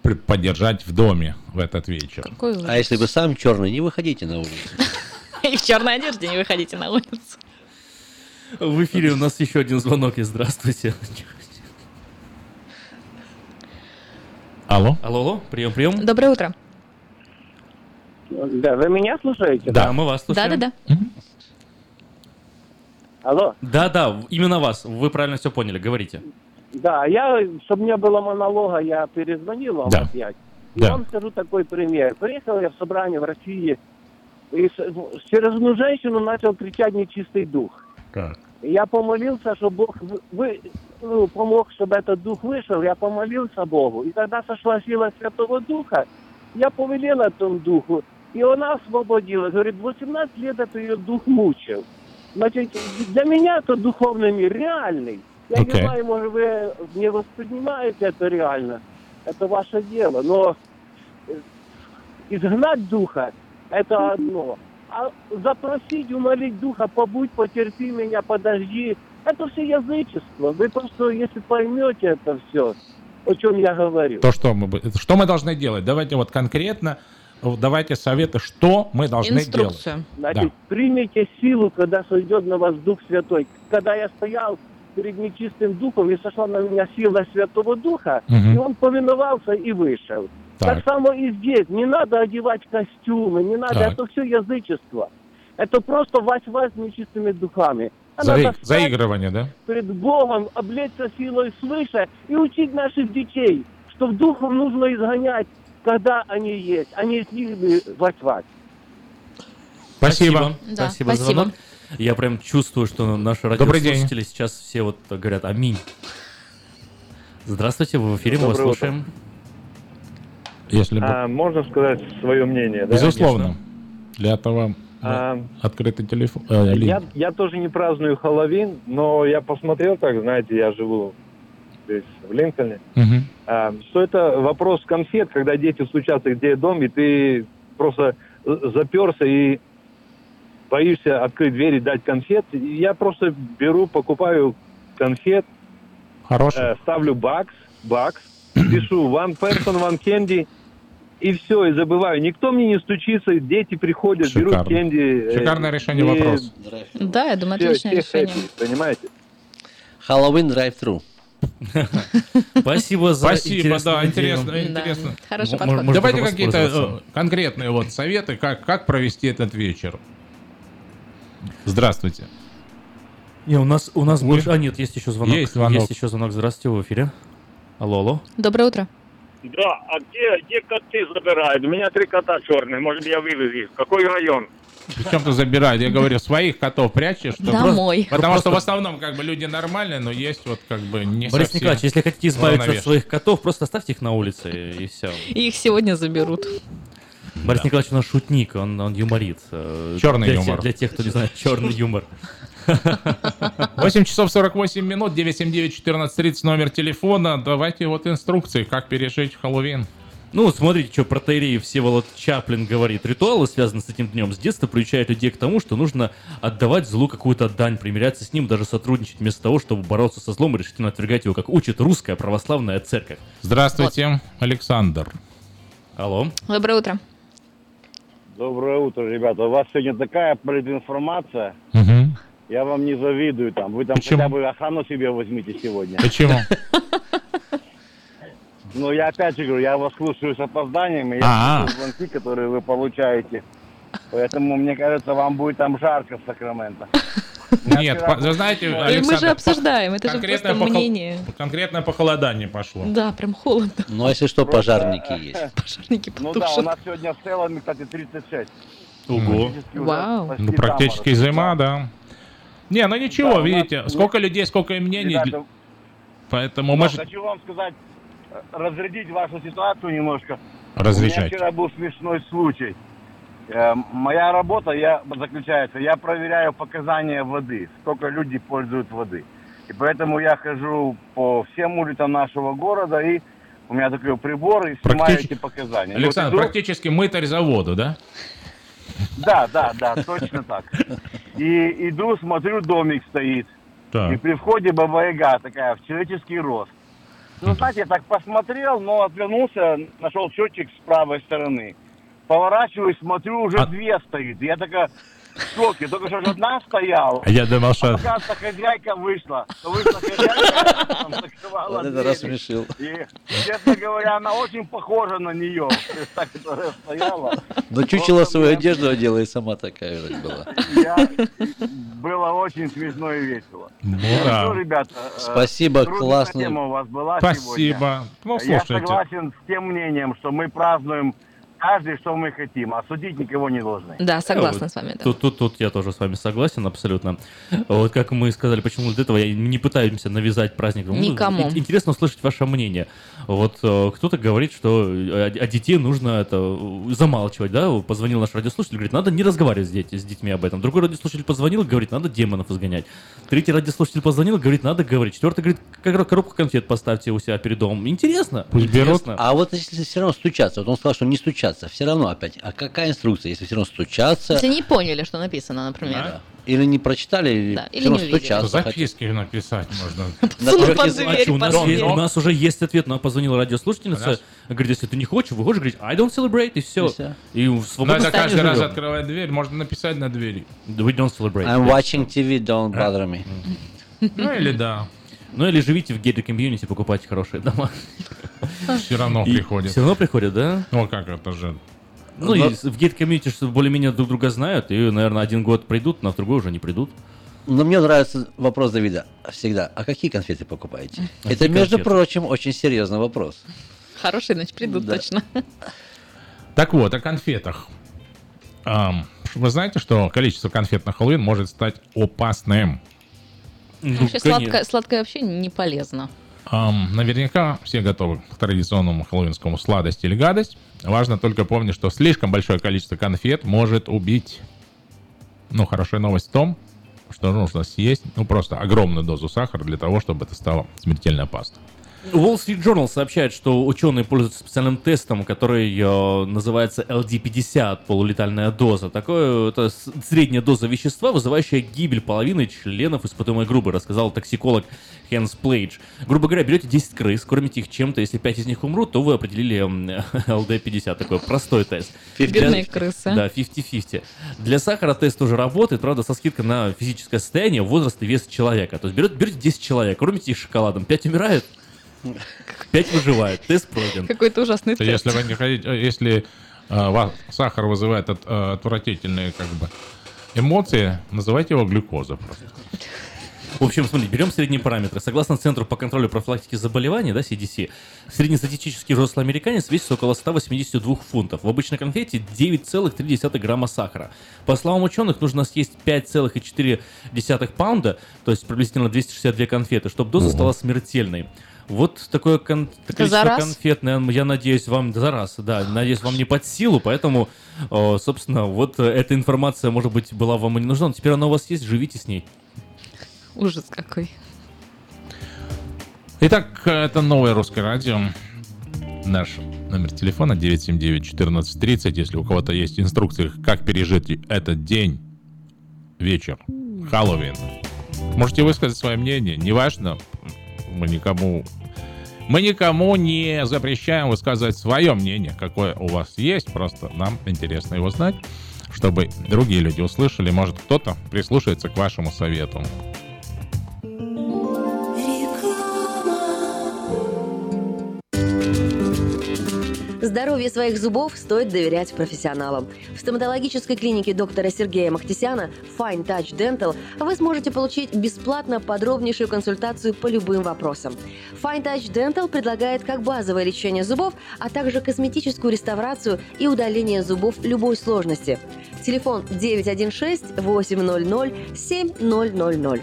при- поддержать в доме в этот вечер. Какой ужас. А если вы сам черный, не выходите на улицу. <laughs> И в черной одежде не выходите на улицу. В эфире у нас еще один звонок. И здравствуйте. Алло. Алло, алло, прием, прием. Доброе утро. Да, вы меня слушаете? Да, мы вас слушаем. Да-да-да. Алло. Да, да, именно вас. Вы правильно все поняли, говорите. Да, я, чтобы не было монолога, я перезвонил вам Да. опять. И Да. вам скажу такой пример. Приехал я в собрание в России, и через одну женщину начал кричать нечистый дух. Так. Я помолился, что Бог вы- ну, помог, чтобы этот дух вышел. Я помолился Богу. И когда сошла сила Святого Духа, я повелел этому духу, и она освободилась. Говорит, 18 лет это ее дух мучил. Значит, для меня это духовный мир реальный. Я Окей. не знаю, может, вы не воспринимаете это реально. Это ваше дело. Но э, изгнать духа – это одно. А запросить, умолить духа, побудь, потерпи меня, подожди – это все язычество. Вы просто, если поймете это все, о чем я говорю. То, что мы, что мы должны делать? Давайте вот конкретно, давайте советы, что мы должны делать. Значит, примите силу, когда сойдет на вас Дух Святой. Когда я стоял перед нечистым духом, и сошла на меня сила Святого Духа, Мгм. и он повиновался и вышел. Так. Так, само и здесь. Не надо одевать костюмы, не надо. Так. Это все язычество. Это просто вась-вась с нечистыми духами. А встать заигрывание, да? перед Богом, облечься силой свыше и учить наших детей, что духом нужно изгонять, когда они есть, а не с ними. Спасибо. Да, спасибо, за спасибо. звонок. Я прям чувствую, что наши радиослушатели сейчас все вот говорят «Аминь». Здравствуйте, вы в эфире, мы вас Доброе утро. слушаем. Если бы- А, можно сказать свое мнение, да? Безусловно. Для этого А, открытый телефон. линия. я, я тоже не праздную Хэллоуин, но я посмотрел, так, знаете, я живу здесь, в Линкольне, Мгм. а, что это вопрос конфет, когда дети стучатся где дом, и ты просто заперся и боишься открыть дверь и дать конфет. Я просто беру, покупаю конфет, Хороший. э, ставлю бакс, бакс, пишу one person, one candy, и все, и забываю. Никто мне не стучится, дети приходят, берут Шикарно. кенди. э, Шикарное решение и вопроса. Да, я думаю, все- отличное все решение. happy, понимаете? Хэллоуин драйв-тру. <laughs> Спасибо за Спасибо, да, интересно, интересно. хороший подход. Давайте какие-то э, конкретные вот советы, как, как провести этот вечер. Здравствуйте. Не, у нас, у нас больше... А, нет, есть еще звонок. Есть звонок. Есть еще звонок. Здравствуйте, в эфире. Алло, алло. Доброе утро. Да, а где, где коты забирают? У меня три кота черные, может я вывез их. Какой район? Причем ты забирают? Я говорю, своих котов прячешь? чтобы- Домой. Потому что в основном как бы люди нормальные, но есть вот как бы не Борис совсем Николаевич, если хотите избавиться от своих котов, просто оставьте их на улице и все. И их сегодня заберут. Борис Николаевич у нас шутник, он, он юморит. Э, Черный для юмор. Тех, для тех, кто не знает, черный юмор. <laughs> 8 часов 48 минут, 979-1430 номер телефона. Давайте вот инструкции, как пережить Хэллоуин. Ну, вот смотрите, что протеерей Всеволод Чаплин говорит. Ритуалы, связанные с этим днем, с детства приучают людей к тому, что нужно отдавать злу какую-то дань, примиряться с ним, даже сотрудничать вместо того, чтобы бороться со злом и решительно отвергать его, как учит русская православная церковь. Здравствуйте, Александр. Алло. Доброе утро. Доброе утро, ребята. У вас сегодня такая политинформация. Мгм. Я вам не завидую там. Вы там Почему? хотя бы охрану себе возьмите сегодня. Почему? <laughs> Ну, я опять же говорю, я вас слушаю с опозданием, и я А-а. слушаю звонки, которые вы получаете. Поэтому, мне кажется, вам будет там жарко в Сакраменто. <laughs> Нет, по- вы знаете, И мы же Александр, обсуждаем, это же конкретное просто похол- мнение. конкретное похолодание пошло. Да, прям холодно. Ну, а если что, пожарники <laughs> есть. Пожарники Ну да, у потушат. нас сегодня в целом, кстати, 36. Ого. Практически уже Вау. почти Ну, практически заморозок. зима, да. Не, ну ничего, Да, у нас- видите, сколько людей, сколько и мнений. Ребята, Поэтому мы хочу вам сказать, разрядить вашу ситуацию немножко. У меня Разрешайте. вчера был смешной случай. Э, Моя работа я, заключается, я проверяю показания воды, сколько люди пользуют воды. И поэтому я хожу по всем улицам нашего города, и у меня такой прибор, и снимаю Практич- эти показания. Александр, Вот практически мытарь завода, да? Да, да, да, точно так. И иду, смотрю, домик стоит. И Так. при входе Баба Яга такая, в человеческий рост. Ну, знаете, я так посмотрел, но отвернулся, нашел счетчик с правой стороны. Поворачиваюсь, смотрю, уже А- две стоит. Я такая шоке. Только что же одна стояла. А я думал, А что... оказывается, хозяйка вышла. То вышла хозяйка, там закрывала Вот это рассмешил. И, честно говоря, она очень похожа на нее. Та, которая стояла. Но чучело свою одежду одела и сама такая же была. Я... Было очень смешно и весело. Ну Ну, да. ребята, э, Спасибо, классно. тема у вас была Спасибо. сегодня. Ну, Я слушайте. согласен с тем мнением, что мы празднуем каждый, что мы хотим, а судить никого не должны. Да, согласна Вот с вами, да. Тут, тут, тут я тоже с вами согласен абсолютно. Вот как мы сказали, почему для этого я не пытаемся навязать праздник. Ну, Никому. ин- Интересно услышать ваше мнение. Вот э, кто-то говорит, что э, а детей нужно это э, замалчивать, да? Позвонил наш радиослушатель, говорит, надо не разговаривать с, дети- с детьми об этом. Другой радиослушатель позвонил, говорит, надо демонов изгонять. Третий радиослушатель позвонил, говорит, надо говорить. Четвертый говорит, как коробку конфет поставьте у себя перед домом. Интересно. Пусть берут. Интересно. А вот если все равно стучаться, вот он сказал, что не стучаться, все равно опять, а какая инструкция, если все равно стучаться, Если не поняли, что написано, например. или не прочитали, или, Да, или не стучаться. Записки написать можно. <laughs> А у, нас уже есть ответ, нам позвонила радиослушательница, говорит, если ты не хочешь, выходишь, говорит, I don't celebrate, и все. И в Но это каждый раз живем. открывать дверь, можно написать на двери. We don't celebrate. I'm watching TV, don't bother me. Ну или да. Ну или живите в gated community, покупайте хорошие дома. Все равно И приходит. Все равно приходят, да? Ну как это же? Ну и в gated community что более-менее друг друга знают, и, наверное, один год придут, на другой уже не придут. Но мне нравится вопрос Давида всегда. А какие конфеты покупаете? Какие Это, между конфеты? прочим, очень серьезный вопрос. Хорошие, значит, придут Да. точно. Так вот, о конфетах. Вы знаете, что количество конфет на Хэллоуин может стать опасным? Ну, Вообще сладкое, сладкое вообще не полезно. Ам, наверняка все готовы к традиционному хэллоуинскому сладость или гадость. Важно только помнить, что слишком большое количество конфет может убить. Ну, хорошая новость в том, что нужно съесть, ну, просто огромную дозу сахара для того, чтобы это стало смертельно опасно. Wall Street Journal сообщает, что ученые пользуются специальным тестом, который э, называется LD50, полулетальная доза. Такое это средняя доза вещества, вызывающая гибель половины членов испытуемой группы, рассказал токсиколог Хэнс Плейдж. Грубо говоря, берете 10 крыс, кормите их чем-то, если 5 из них умрут, то вы определили <laughs> м, LD50, такой простой тест. Бедные крысы. Да, 50-50. Для сахара тест тоже работает, правда, со скидкой на физическое состояние, возраст и вес человека. То есть берете, берете 10 человек, кормите их шоколадом, 5 умирают, 5 выживают, тест пройден. Какой-то ужасный тест. если вы не хотите, э, если э, вас сахар вызывает от- э, отвратительные как бы эмоции, называйте его глюкоза просто. В общем, смотри, берем средние параметры. Согласно Центру по контролю и профилактике заболеваний, да, CDC, среднестатистический взрослый американец весит около 182 фунтов. В обычной конфете 9,3 грамма сахара. По словам ученых, нужно съесть 5,4 паунда, то есть приблизительно 262 конфеты, чтобы доза стала смертельной. Вот такое кон- количество за раз? конфет, наверное, я надеюсь, вам за раз, да, надеюсь, вам не под силу, поэтому, э, собственно, вот э, эта информация, может быть, была вам и не нужна, но теперь она у вас есть, живите с ней. Ужас какой. Итак, это новое русское радио. Наш номер телефона 979-1430. Если у кого-то есть инструкции, как пережить этот день, вечер, Хэллоуин, можете высказать свое мнение. Неважно, мы никому мы никому не запрещаем высказывать свое мнение, какое у вас есть, просто нам интересно его знать, чтобы другие люди услышали, может кто-то прислушается к вашему совету. Здоровье своих зубов стоит доверять профессионалам. В стоматологической клинике доктора Сергея Махтисяна Fine Touch Dental вы сможете получить бесплатно подробнейшую консультацию по любым вопросам. Fine Touch Dental предлагает как базовое лечение зубов, а также косметическую реставрацию и удаление зубов любой сложности. Телефон 916 800 7000.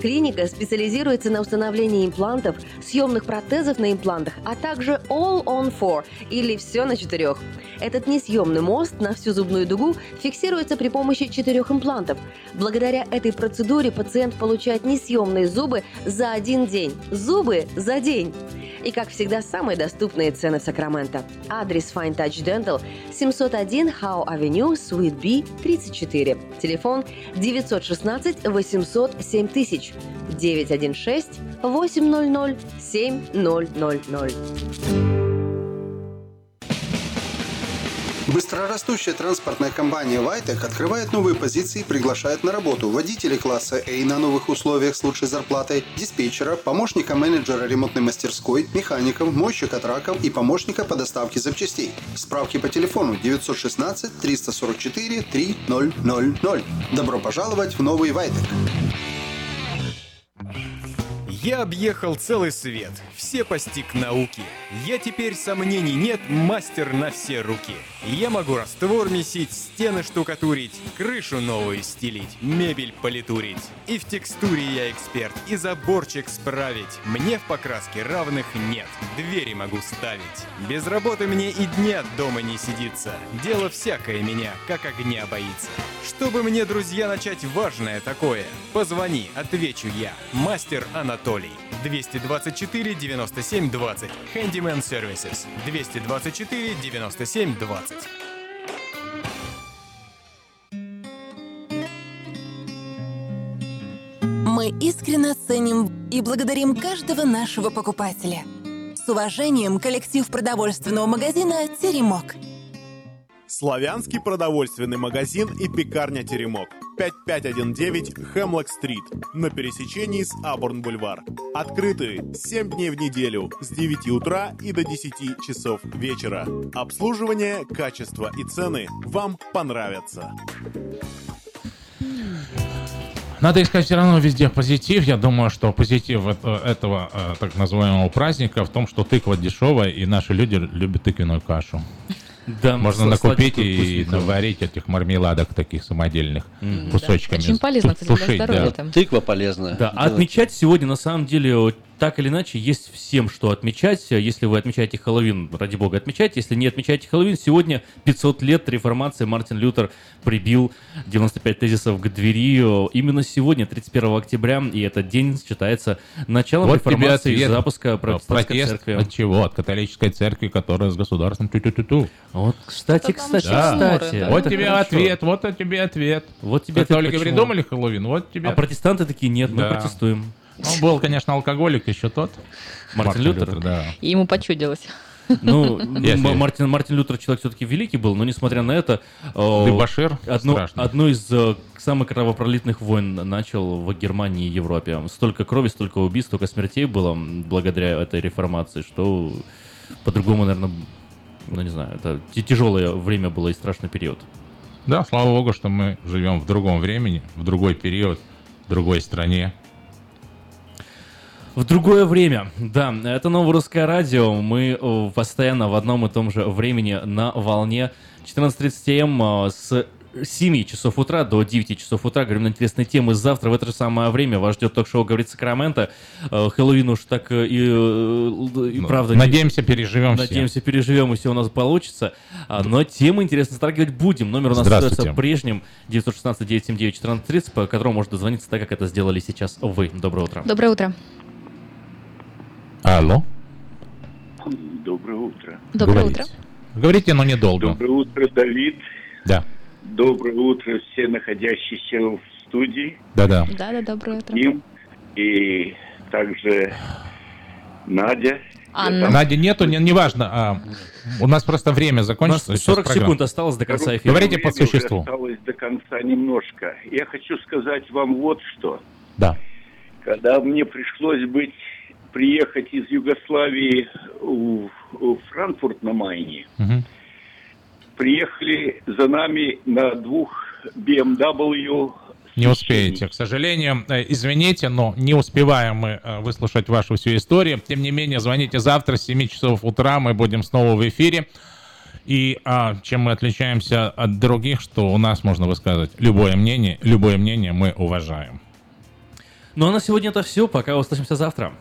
Клиника специализируется на установлении имплантов, съемных протезов на имплантах, а также All on Four или все на четырех. Этот несъемный мост на всю зубную дугу фиксируется при помощи четырех имплантов. Благодаря этой процедуре пациент получает несъемные зубы за один день. Зубы за день. И, как всегда, самые доступные цены в Сакраменто. Адрес Fine Touch Dental 701 Howe Avenue, Suite B, 34. Телефон 916 800 7000 916 800 7000. Быстрорастущая транспортная компания «Вайтек» открывает новые позиции и приглашает на работу водителей класса A на новых условиях с лучшей зарплатой, диспетчера, помощника менеджера ремонтной мастерской, механиков, мойщика траков и помощника по доставке запчастей. Справки по телефону 916 344 3000. Добро пожаловать в новый «Вайтек». Я объехал целый свет, все постиг науки. Я теперь сомнений нет, мастер на все руки. Я могу раствор месить, стены штукатурить, крышу новую стелить, мебель политурить. И в текстуре я эксперт, и заборчик справить. Мне в покраске равных нет, двери могу ставить. Без работы мне и дня дома не сидится. Дело всякое меня, как огня боится. Чтобы мне, друзья, начать важное такое, позвони, отвечу я. Мастер Анатолий. 224 97 20. Handyman Services. 224 97 20. Мы искренне ценим и благодарим каждого нашего покупателя. С уважением, коллектив продовольственного магазина «Теремок». Славянский продовольственный магазин и пекарня «Теремок». 5519 Хемлок-стрит на пересечении с Абурн-бульвар. Открыты 7 дней в неделю с 9 утра и до 10 часов вечера. Обслуживание, качество и цены вам понравятся. Надо искать все равно везде позитив. Я думаю, что позитив это- этого э, так называемого праздника в том, что тыква дешевая, и наши люди любят тыквенную кашу. Да, Можно накупить и наварить этих мармеладок таких самодельных Мгм. кусочками. Очень полезно, кстати, для здоровья да. Тыква полезная. Да, а отмечать сегодня на самом деле так или иначе есть всем, что отмечать. Если вы отмечаете Хэллоуин, ради бога, отмечайте. Если не отмечаете Хэллоуин, сегодня 500 лет реформации Мартин Лютер прибил 95 тезисов к двери. Именно сегодня, 31 октября, и этот день считается началом Вот реформации и запуска протестантской Протест церкви. от чего? От католической церкви, которая с государством ту-ту-ту-ту. Вот, кстати, кстати, Да. кстати. Вот Это тебе хорошо. ответ, вот от тебе ответ. Вот тебе ответ, Католики придумали Хэллоуин, вот тебе. А протестанты такие, нет, мы Да. протестуем. Он был, конечно, алкоголик еще тот. Мартин Лютер? да. И ему почудилось. Ну, <laughs> Мартин, Мартин Лютер человек все-таки великий был, но несмотря на это, э, Дебошир одну, страшный. одну из э, самых кровопролитных войн начал в Германии и Европе. Столько крови, столько убийств, столько смертей было благодаря этой реформации, что по-другому, наверное, ну не знаю, это т- тяжелое время было и страшный период. Да, слава богу, что мы живем в другом времени, в другой период, в другой стране. В другое время, да, это новое русское радио. Мы э, постоянно в одном и том же времени на волне 14.30 М э, с 7 часов утра до 9 часов утра. Говорим на интересные темы. Завтра в это же самое время вас ждет ток-шоу «Говорит Сакраменто». Э, Хэллоуин уж так и, и Ну, правда... надеемся, переживем все. Надеемся, переживем, и все у нас получится. А, Но темы интересно затрагивать будем. Номер у нас остается прежним. 916-979-1430, по которому можно дозвониться так, как это сделали сейчас вы. Доброе утро. Доброе утро. Алло. Доброе утро. Доброе Говорите. утро. Говорите, но недолго. Доброе утро, Давид. Да. Доброе утро, все находящиеся в студии. Да-да. Да-да, доброе утро. Им и также Надя. Анна. Нади нету, не- неважно. а, у нас просто время закончится. У нас сейчас 40 программа. секунд осталось до конца эфира. Говорите по существу. Осталось до конца немножко. Я хочу сказать вам вот что. Да. Когда мне пришлось быть приехать из Югославии в, в Франкфурт на Майне, Мгм. приехали за нами на двух BMW Не успеете, к сожалению. Э, Извините, но не успеваем мы э, выслушать вашу всю историю. Тем не менее, звоните завтра с 7 часов утра, мы будем снова в эфире. И а, чем мы отличаемся от других, что у нас можно высказать любое мнение, любое мнение мы уважаем. Ну а на сегодня это все. Пока услышимся завтра.